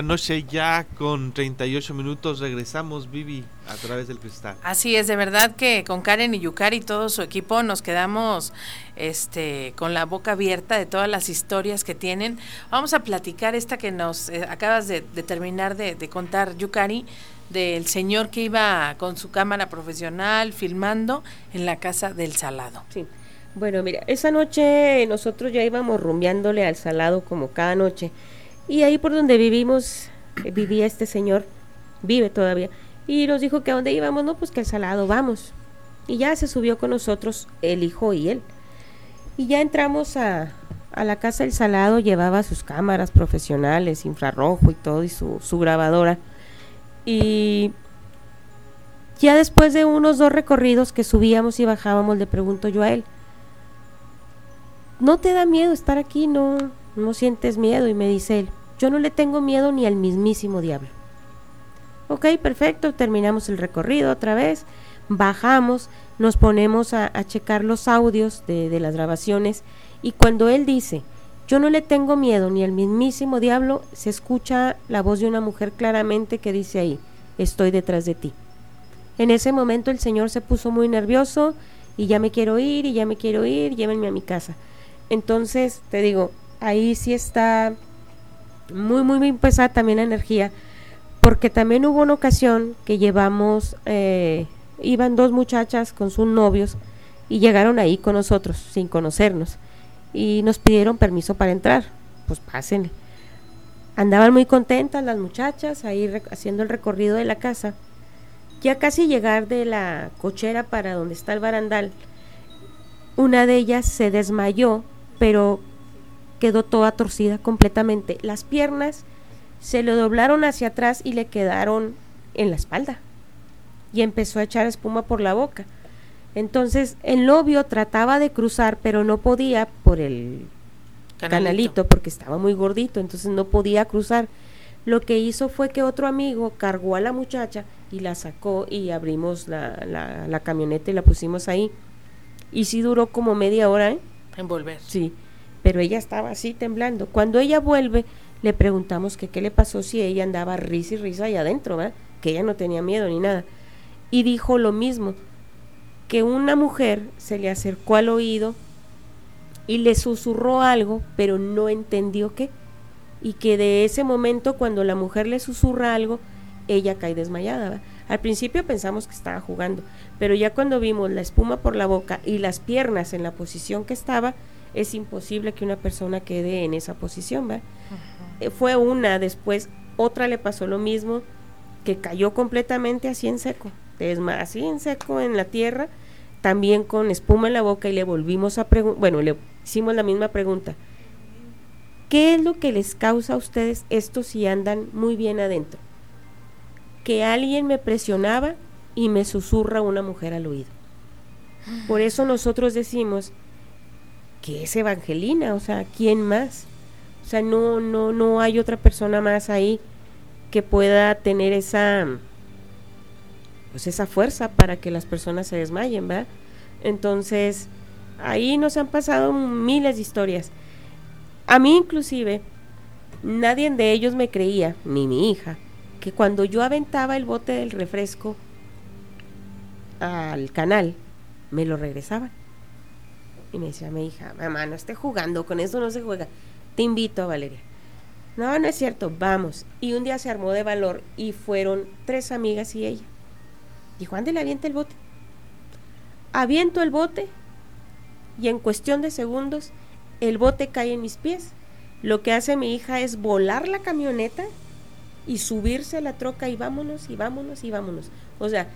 La noche ya con 38 minutos regresamos Vivi a través del cristal. Así es, de verdad que con Karen y Yukari y todo su equipo nos quedamos este con la boca abierta de todas las historias que tienen. Vamos a platicar esta que nos eh, acabas de, terminar de, de contar Yukari del señor que iba con su cámara profesional filmando en la casa del Salado. Sí. Bueno, mira, esa noche nosotros ya íbamos rumbeándole al Salado como cada noche y ahí por donde vivimos, eh, vivía este señor, vive todavía, y nos dijo que a dónde íbamos, no, pues que al salado vamos. Y ya se subió con nosotros el hijo y él. Y ya entramos a, a la casa del salado, llevaba sus cámaras profesionales, infrarrojo y todo, y su, su grabadora. Y ya después de unos dos recorridos que subíamos y bajábamos, le pregunto yo a él, ¿no te da miedo estar aquí? No, no sientes miedo. Y me dice él, yo no le tengo miedo ni al mismísimo diablo. Ok, perfecto, terminamos el recorrido otra vez, bajamos, nos ponemos a, checar los audios de, de las grabaciones y cuando él dice, yo no le tengo miedo ni al mismísimo diablo, se escucha la voz de una mujer claramente que dice ahí, estoy detrás de ti. En ese momento el señor se puso muy nervioso y ya me quiero ir y ya me quiero ir, llévenme a mi casa. Entonces, te digo, ahí sí está muy, muy, muy pesada también la energía, porque también hubo una ocasión que llevamos, eh, iban dos muchachas con sus novios y llegaron ahí con nosotros sin conocernos y nos pidieron permiso para entrar, pues pásenle. Andaban muy contentas las muchachas ahí haciendo el recorrido de la casa. Ya casi llegar de la cochera para donde está el barandal, una de ellas se desmayó, pero quedó toda torcida completamente. Las piernas se le doblaron hacia atrás y le quedaron en la espalda. Y empezó a echar espuma por la boca. Entonces el novio trataba de cruzar, pero no podía por el canalito, porque estaba muy gordito, entonces no podía cruzar. Lo que hizo fue que otro amigo cargó a la muchacha y la sacó y abrimos la, la, la camioneta y la pusimos ahí. Y sí duró como media hora, ¿eh? En volver. Sí pero ella estaba así temblando. Cuando ella vuelve, le preguntamos que qué le pasó si ella andaba risa y risa ahí adentro, ¿verdad? que ella no tenía miedo ni nada. Y dijo lo mismo, que una mujer se le acercó al oído y le susurró algo, pero no entendió qué. Y que de ese momento, cuando la mujer le susurra algo, ella cae desmayada. Al principio pensamos que estaba jugando, pero ya cuando vimos la espuma por la boca y las piernas en la posición que estaba, es imposible que una persona quede en esa posición, ¿va? Eh, fue una, después otra le pasó lo mismo, que cayó completamente así en seco, así en seco en la tierra, también con espuma en la boca y le volvimos a preguntar, bueno, le hicimos la misma pregunta. ¿Qué es lo que les causa a ustedes esto si andan muy bien adentro? Que alguien me presionaba y me susurra una mujer al oído. Por eso nosotros decimos que es Evangelina, o sea, ¿quién más? O sea, no, no, no hay otra persona más ahí que pueda tener esa pues esa fuerza para que las personas se desmayen, ¿verdad? Entonces, ahí nos han pasado miles de historias. A mí inclusive, nadie de ellos me creía, ni mi hija, que cuando yo aventaba el bote del refresco al canal, me lo regresaban. Y me decía mi hija, mamá, no esté jugando, con eso no se juega. Te invito, Valeria. No, no es cierto, vamos. Y un día se armó de valor y fueron tres amigas y ella. Dijo, le avienta el bote. Aviento el bote y en cuestión de segundos el bote cae en mis pies. Lo que hace mi hija es volar la camioneta y subirse a la troca y vámonos y vámonos y vámonos. O sea,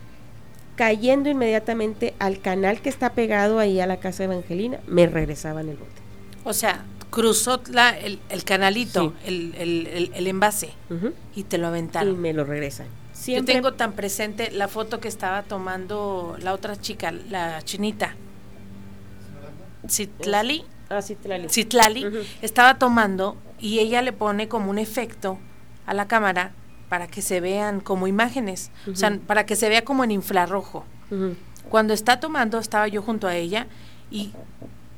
cayendo inmediatamente al canal que está pegado ahí a la casa Evangelina, me regresaban el bote. O sea, cruzó la, el, canalito, el, el, el, envase, y te lo aventaron. Y me lo regresan. Yo tengo tan presente la foto que estaba tomando la otra chica, la chinita. Citlali. Ah, Citlali. Citlali estaba tomando y ella le pone como un efecto a la cámara para que se vean como imágenes, o sea, para que se vea como en infrarrojo. Cuando está tomando, estaba yo junto a ella y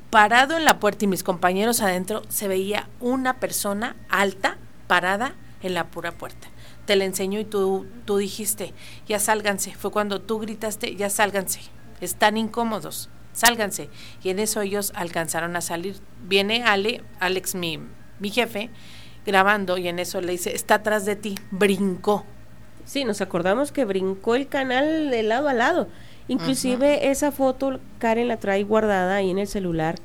parado en la puerta y mis compañeros adentro, se veía una persona alta parada en la pura puerta. Te la enseño y tú, tú dijiste, ya sálganse. Fue cuando tú gritaste, ya sálganse. Están incómodos, sálganse. Y en eso ellos alcanzaron a salir. Viene Ale, Alex, mi, mi jefe, grabando y en eso le dice, está atrás de ti, brincó. Sí, nos acordamos que brincó el canal de lado a lado. Inclusive esa foto Karen la trae guardada ahí en el celular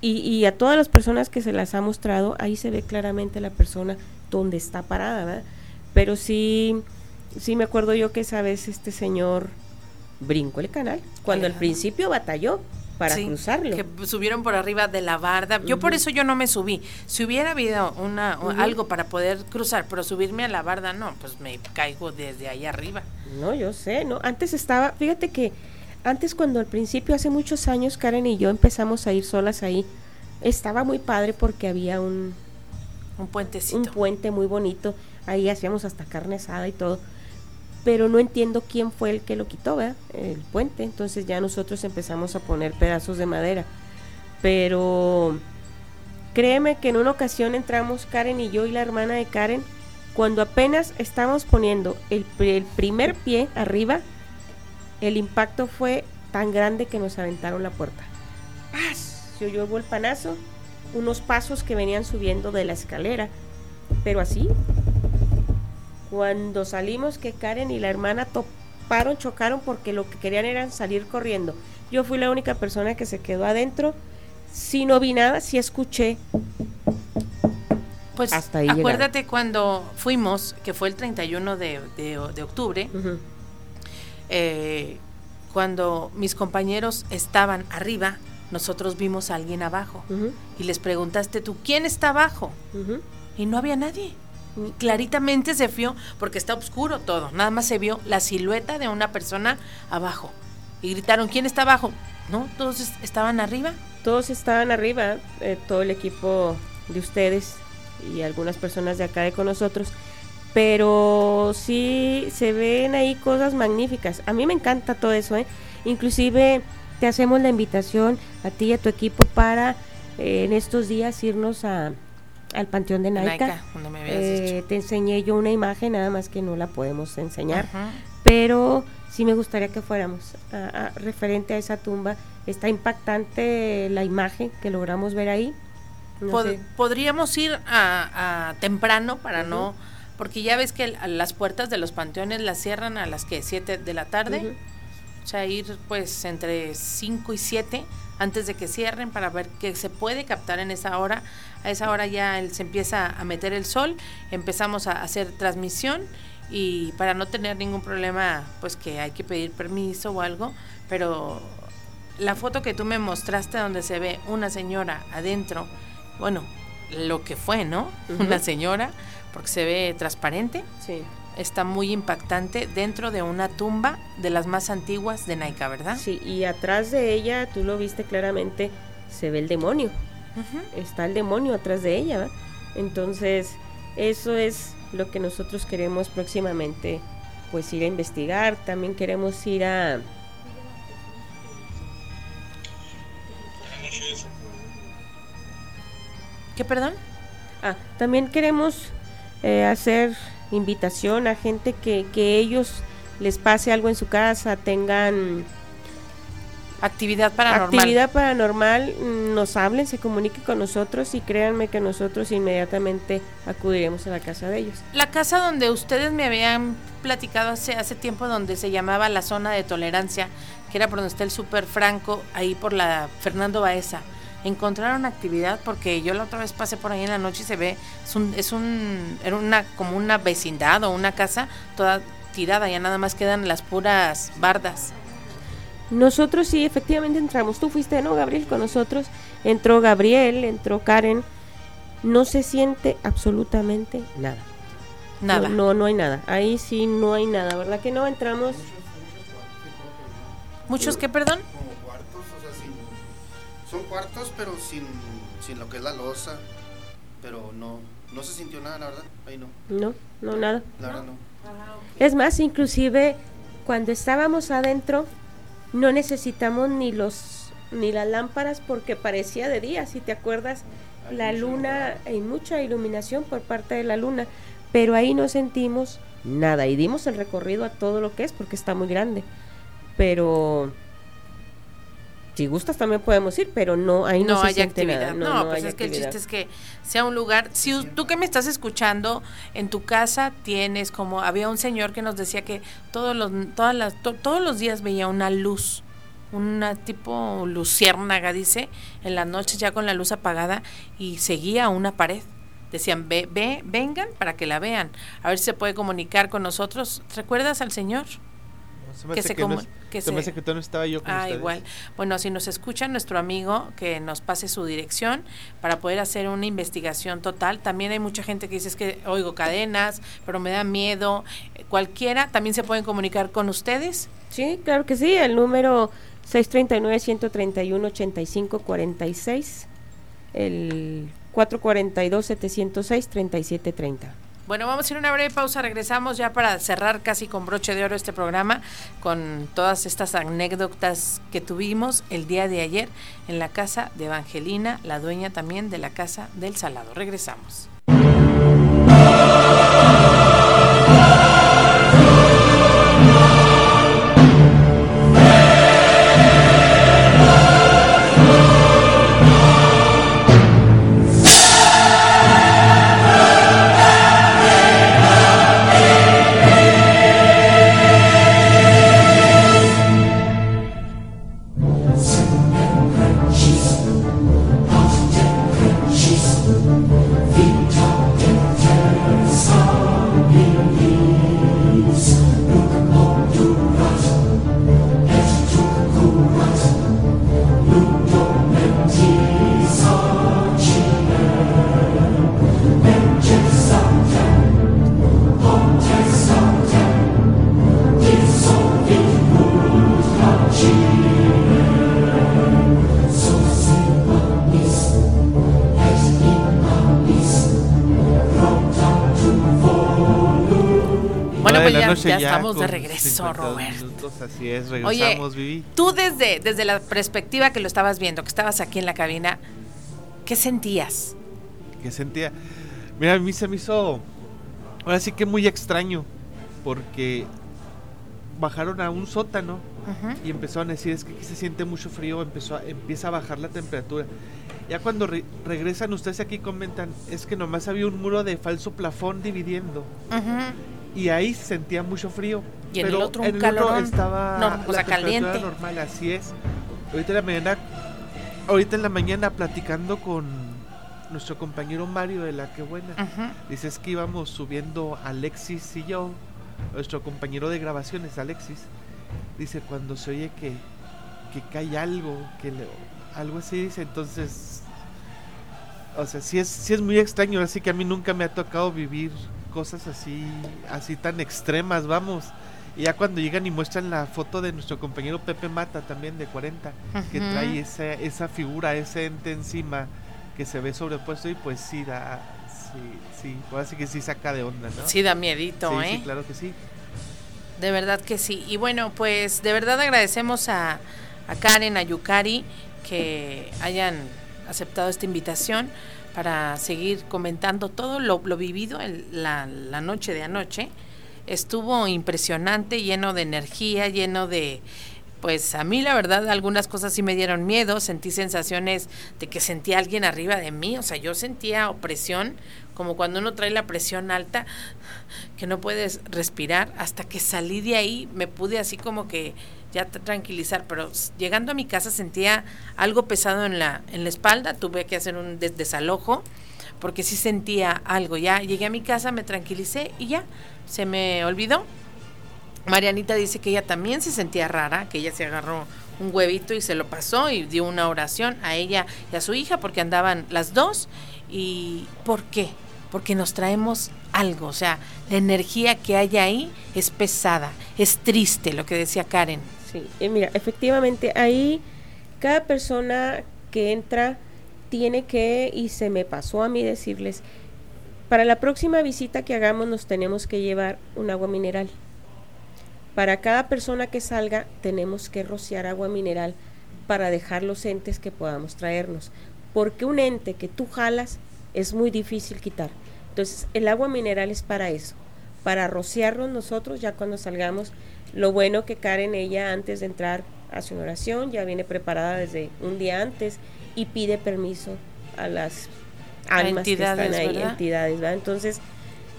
y, y, a todas las personas que se las ha mostrado, ahí se ve claramente la persona donde está parada, ¿verdad? Pero sí, sí me acuerdo yo que esa vez este señor brincó el canal, cuando al principio batalló, para cruzarlo. Que subieron por arriba de la barda. Yo por eso yo no me subí. Si hubiera habido una algo para poder cruzar, pero subirme a la barda no, pues me caigo desde ahí arriba. No, yo sé, no. Antes estaba, fíjate que antes cuando al principio hace muchos años Karen y yo empezamos a ir solas ahí, estaba muy padre porque había un un puentecito. Un puente muy bonito. Ahí hacíamos hasta carne asada y todo pero no entiendo quién fue el que lo quitó, ¿verdad? El puente. Entonces ya nosotros empezamos a poner pedazos de madera. Pero créeme que en una ocasión entramos Karen y yo y la hermana de Karen, cuando apenas estábamos poniendo el, primer pie arriba, el impacto fue tan grande que nos aventaron la puerta. ¡Paz! Se oyó el panazo, unos pasos que venían subiendo de la escalera, pero así, cuando salimos que Karen y la hermana toparon, chocaron porque lo que querían era salir corriendo. Yo fui la única persona que se quedó adentro. Si no vi nada, sí escuché. Pues Hasta ahí acuérdate cuando fuimos, que fue el 31 de, de, octubre, eh, cuando mis compañeros estaban arriba, nosotros vimos a alguien abajo y les preguntaste tú, ¿quién está abajo? Y no había nadie claritamente se vio, porque está oscuro todo, nada más se vio la silueta de una persona abajo. Y gritaron, ¿quién está abajo? ¿No? ¿Todos estaban arriba? Todos estaban arriba, eh, todo el equipo de ustedes y algunas personas de acá de con nosotros. Pero sí se ven ahí cosas magníficas. A mí me encanta todo eso, ¿eh? Inclusive te hacemos la invitación a ti y a tu equipo para eh, en estos días irnos a, al Panteón de Naica. Eh, te enseñé yo una imagen, nada más que no la podemos enseñar, pero sí me gustaría que fuéramos a, referente a esa tumba. Está impactante la imagen que logramos ver ahí. Podríamos ir a, temprano para no, porque ya ves que las puertas de los panteones las cierran a las que 7 de la tarde. O sea, ir pues entre 5 y 7 antes de que cierren para ver qué se puede captar en esa hora. A esa hora ya se empieza a meter el sol, empezamos a hacer transmisión y para no tener ningún problema, pues que hay que pedir permiso o algo, pero la foto que tú me mostraste donde se ve una señora adentro, bueno, lo que fue, ¿no? Una señora, porque se ve transparente. Sí está muy impactante dentro de una tumba de las más antiguas de Naika, ¿verdad? Sí, y atrás de ella, tú lo viste claramente, se ve el demonio. Está el demonio atrás de ella, ¿verdad? Entonces, eso es lo que nosotros queremos próximamente pues ir a investigar, también queremos ir a ¿Qué perdón? Ah, también queremos eh, hacer invitación a gente que, que ellos les pase algo en su casa, tengan actividad paranormal. Actividad paranormal, nos hablen, se comuniquen con nosotros y créanme que nosotros inmediatamente acudiremos a la casa de ellos. La casa donde ustedes me habían platicado hace, hace tiempo, donde se llamaba la zona de tolerancia, que era por donde está el Super Franco, ahí por la Fernando Baeza. Encontraron actividad porque yo la otra vez pasé por ahí en la noche y se ve, es un, es un, era una, como una vecindad o una casa toda tirada, ya nada más quedan las puras bardas. Nosotros sí, efectivamente entramos. Tú fuiste, ¿no, Gabriel? Con nosotros. Entró Gabriel, entró Karen. No se siente absolutamente nada. Nada. No, no, hay nada. Ahí sí no hay nada, ¿verdad que no? Entramos. ¿Muchos qué, perdón? Son cuartos, pero sin, sin lo que es la losa. Pero no, no se sintió nada, la verdad. Ahí no. No, no, nada. La verdad no. Es más, inclusive cuando estábamos adentro, no necesitamos ni los ni las lámparas porque parecía de día, si te acuerdas, la luna, hay mucha iluminación por parte de la luna, pero ahí no sentimos nada y dimos el recorrido a todo lo que es porque está muy grande. Pero si gustas también podemos ir, pero no ahí no, no se hay siente actividad. nada. No, pues es que el chiste es que sea un lugar. Si tú que me estás escuchando en tu casa tienes como había un señor que nos decía que todos los todas las to- todos los días veía una luz, una tipo luciérnaga dice, en las noches ya con la luz apagada y seguía una pared. Decían, ve, ve, vengan para que la vean. A ver si se puede comunicar con nosotros. ¿Recuerdas al señor? Se me Que hace se que no que se me se- hace que todavía no estaba yo con Ah, ustedes. igual. Bueno, si nos escucha nuestro amigo, que nos pase su dirección para poder hacer una investigación total. También hay mucha gente que dice es que oigo cadenas, pero me da miedo. Eh, Cualquiera, también se pueden comunicar con ustedes. Sí, claro que sí, el número 639-131-8546, el 442-706-3730. Bueno, vamos a ir a una breve pausa, regresamos ya para cerrar casi con broche de oro este programa con todas estas anécdotas que tuvimos el día de ayer en la casa de Evangelina, la dueña también de la casa del Salado. Regresamos. Noche ya ya estamos de regreso, 52 Roberto. minutos, así es, Oye, regresamos, Vivi. tú desde, desde la perspectiva que lo estabas viendo, que estabas aquí en la cabina, ¿qué sentías? que sentía. Mira, a mí se me hizo. Ahora sí que muy extraño. Porque bajaron a un sótano y empezaron a decir: Es que aquí se siente mucho frío. Empezó a- empieza a bajar la temperatura. Ya cuando re- regresan, ustedes aquí comentan: Es que nomás había un muro de falso plafón dividiendo. Y ahí se sentía mucho frío. Y en el pero otro un en el otro estaba No, o la sea, caliente. normal, así es. Ahorita en la mañana, ahorita en la mañana platicando con nuestro compañero Mario de la que buena. Ujú. Dice es que íbamos subiendo Alexis y yo, nuestro compañero de grabaciones, Alexis. Dice cuando se oye que, que cae algo, que le- algo así dice, entonces o sea, sí es, sí es muy extraño, así que a mí nunca me ha tocado vivir cosas así, así tan extremas, vamos. Y ya cuando llegan y muestran la foto de nuestro compañero Pepe Mata también de 40, que trae esa, esa figura, ese ente encima que se ve sobrepuesto y pues sí da, Sí, sí, pues así que sí saca de onda, ¿no? Sí, da miedito, Sí, ¿eh? sí, claro que sí. De verdad que sí. Y bueno, pues de verdad agradecemos a, a Karen, a Yukari, que hayan aceptado esta invitación para seguir comentando todo lo, vivido en la, la noche de anoche. Estuvo impresionante, lleno de energía, lleno de... Pues a mí la verdad algunas cosas sí me dieron miedo, sentí sensaciones de que sentía alguien arriba de mí, o sea, yo sentía opresión, como cuando uno trae la presión alta, que no puedes respirar, hasta que salí de ahí me pude así como que ya tranquilizar, pero llegando a mi casa sentía algo pesado en la, en la espalda, tuve que hacer un des- desalojo, porque sí sentía algo, ya llegué a mi casa, me tranquilicé y ya, se me olvidó. Marianita dice que ella también se sentía rara, que ella se agarró un huevito y se lo pasó y dio una oración a ella y a su hija porque andaban las dos. ¿Y por qué? Porque nos traemos algo, o sea, la energía que hay ahí es pesada, es triste, lo que decía Karen. Sí, eh, mira, efectivamente ahí cada persona que entra tiene que, y se me pasó a mí decirles, para la próxima visita que hagamos nos tenemos que llevar un agua mineral. Para cada persona que salga tenemos que rociar agua mineral para dejar los entes que podamos traernos. Porque un ente que tú jalas es muy difícil quitar. Entonces el agua mineral es para eso, para rociarnos nosotros ya cuando salgamos. Lo bueno que Karen, ella antes de entrar hace una oración, ya viene preparada desde un día antes y pide permiso a las A almas que entidades, están ahí, ¿verdad? entidades, ¿verdad? Entonces,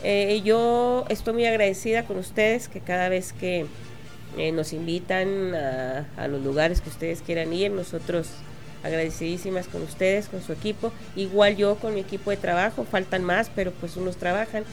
eh, yo estoy muy agradecida con ustedes que cada vez que eh, nos invitan a, a los lugares que ustedes quieran ir, nosotros agradecidísimas con ustedes, con su equipo, igual yo con mi equipo de trabajo, faltan más, pero pues unos trabajan,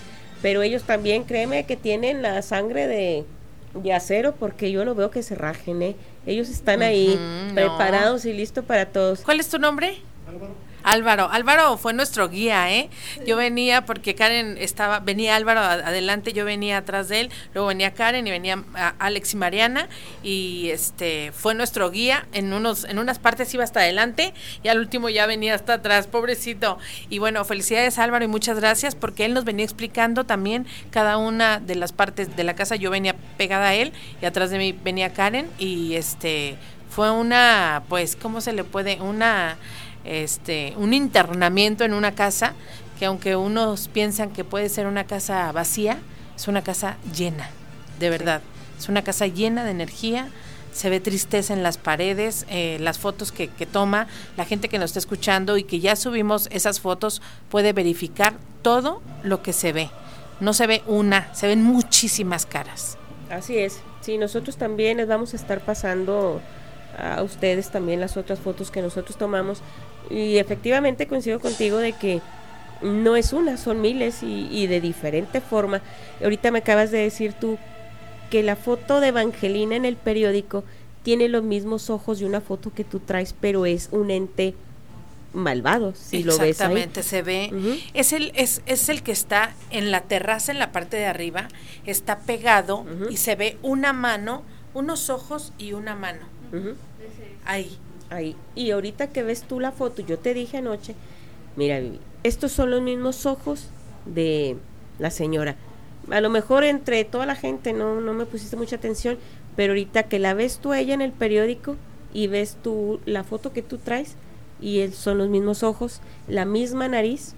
pero ellos también, créeme que tienen la sangre de, de acero porque yo no veo que se rajen, ¿eh? ellos están ahí preparados y listos para todos. ¿Cuál es tu nombre? Álvaro, Álvaro fue nuestro guía, ¿eh? Yo venía porque Karen estaba, venía Álvaro adelante, yo venía atrás de él, luego venía Karen y venía Alex y Mariana y este fue nuestro guía. En unos, en unas partes iba hasta adelante y al último ya venía hasta atrás, pobrecito. Y bueno, felicidades Álvaro y muchas gracias porque él nos venía explicando también cada una de las partes de la casa. Yo venía pegada a él y atrás de mí venía Karen y este fue una, pues, ¿cómo se le puede? Una este, un internamiento en una casa que aunque unos piensan que puede ser una casa vacía, es una casa llena, de verdad. Es una casa llena de energía, se ve tristeza en las paredes, eh, las fotos que, que toma, la gente que nos está escuchando y que ya subimos esas fotos puede verificar todo lo que se ve. No se ve una, se ven muchísimas caras. Así es. Sí, nosotros también les vamos a estar pasando a ustedes también las otras fotos que nosotros tomamos. Y efectivamente coincido contigo de que no es una, son miles y, y de diferente forma. Ahorita me acabas de decir tú que la foto de Evangelina en el periódico tiene los mismos ojos de una foto que tú traes, pero es un ente malvado, si lo ves. Exactamente, se ve. es, el, es, es el que está en la terraza, en la parte de arriba, está pegado y se ve una mano, unos ojos y una mano. Ahí. Ahí. Y ahorita que ves tú la foto, yo te dije anoche, mira, Vivi, estos son los mismos ojos de la señora. A lo mejor entre toda la gente no, no me pusiste mucha atención, pero ahorita que la ves tú a ella en el periódico y ves tú la foto que tú traes y son los mismos ojos, la misma nariz.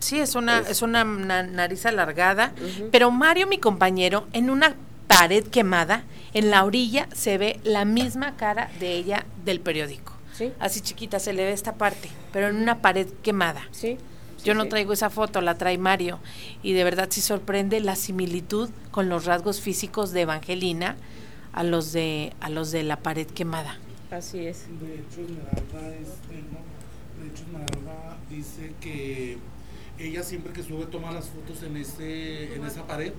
Sí, es una, es una na- nariz alargada, pero Mario, mi compañero, en una pared quemada, en la orilla se ve la misma cara de ella del periódico. Así chiquita se le ve esta parte, pero en una pared quemada. Sí. Yo no sí. traigo esa foto, la trae Mario. Y de verdad sí sorprende la similitud con los rasgos físicos de Evangelina a los de, a los de la pared quemada. Así es. De hecho, Esmeralda, este, ¿no? de hecho, Esmeralda dice que ella siempre que sube toma las fotos en, ese, en esa pared.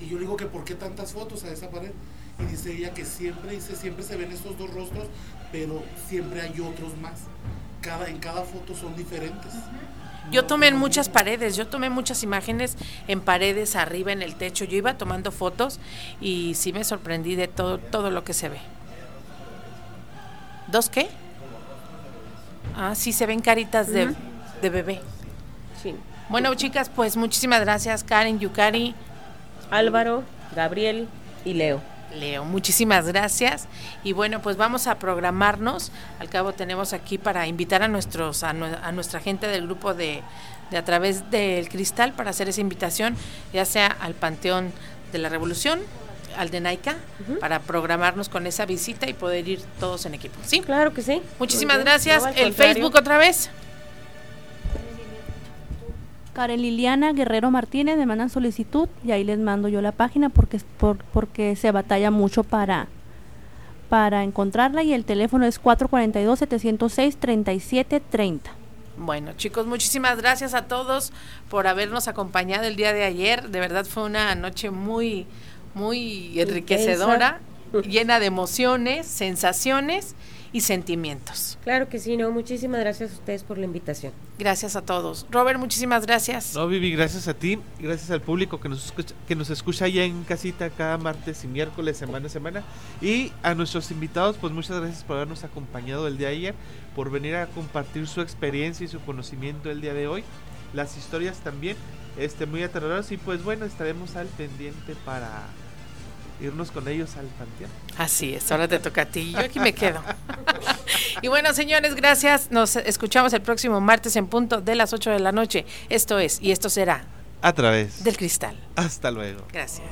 Y yo le digo que por qué tantas fotos a esa pared. Y dice ella que siempre, dice, siempre se ven estos dos rostros, pero siempre hay otros más. Cada, en cada foto son diferentes. Yo tomé en muchas paredes, yo tomé muchas imágenes en paredes, arriba, en el techo. Yo iba tomando fotos y sí me sorprendí de todo, todo lo que se ve. ¿Dos qué? Ah, sí, se ven caritas de, de bebé. Sí. Bueno, chicas, pues muchísimas gracias, Karen, Yukari, Álvaro, Gabriel y Leo. Leo, muchísimas gracias. Y bueno, pues vamos a programarnos. Al cabo tenemos aquí para invitar a nuestros a, nuestra gente del grupo de, de a través del cristal para hacer esa invitación, ya sea al Panteón de la Revolución, al de Naika, para programarnos con esa visita y poder ir todos en equipo. ¿Sí? Claro que sí. Muchísimas gracias. el Facebook otra vez. Karen Liliana Guerrero Martínez me mandan solicitud y ahí les mando yo la página porque, por, porque se batalla mucho para, para encontrarla y el teléfono es 442-706-3730. Bueno, chicos, muchísimas gracias a todos por habernos acompañado el día de ayer. De verdad fue una noche muy, muy enriquecedora, llena de emociones, sensaciones y sentimientos. Claro que sí, no, muchísimas gracias a ustedes por la invitación. Gracias a todos. Robert, muchísimas gracias. No, Vivi, gracias a ti, gracias al público que nos escucha, que nos escucha allá en casita cada martes y miércoles, semana a semana. Y a nuestros invitados, pues muchas gracias por habernos acompañado el día de ayer, por venir a compartir su experiencia y su conocimiento el día de hoy. Las historias también, este, muy aterradoras y pues bueno, estaremos al pendiente para irnos con ellos al panteón. Así es, ahora te toca a ti. Yo aquí me quedo. y bueno, señores, gracias. Nos escuchamos el próximo martes en punto de las 8 de la noche. Esto es, y esto será. A través del cristal. Hasta luego. Gracias.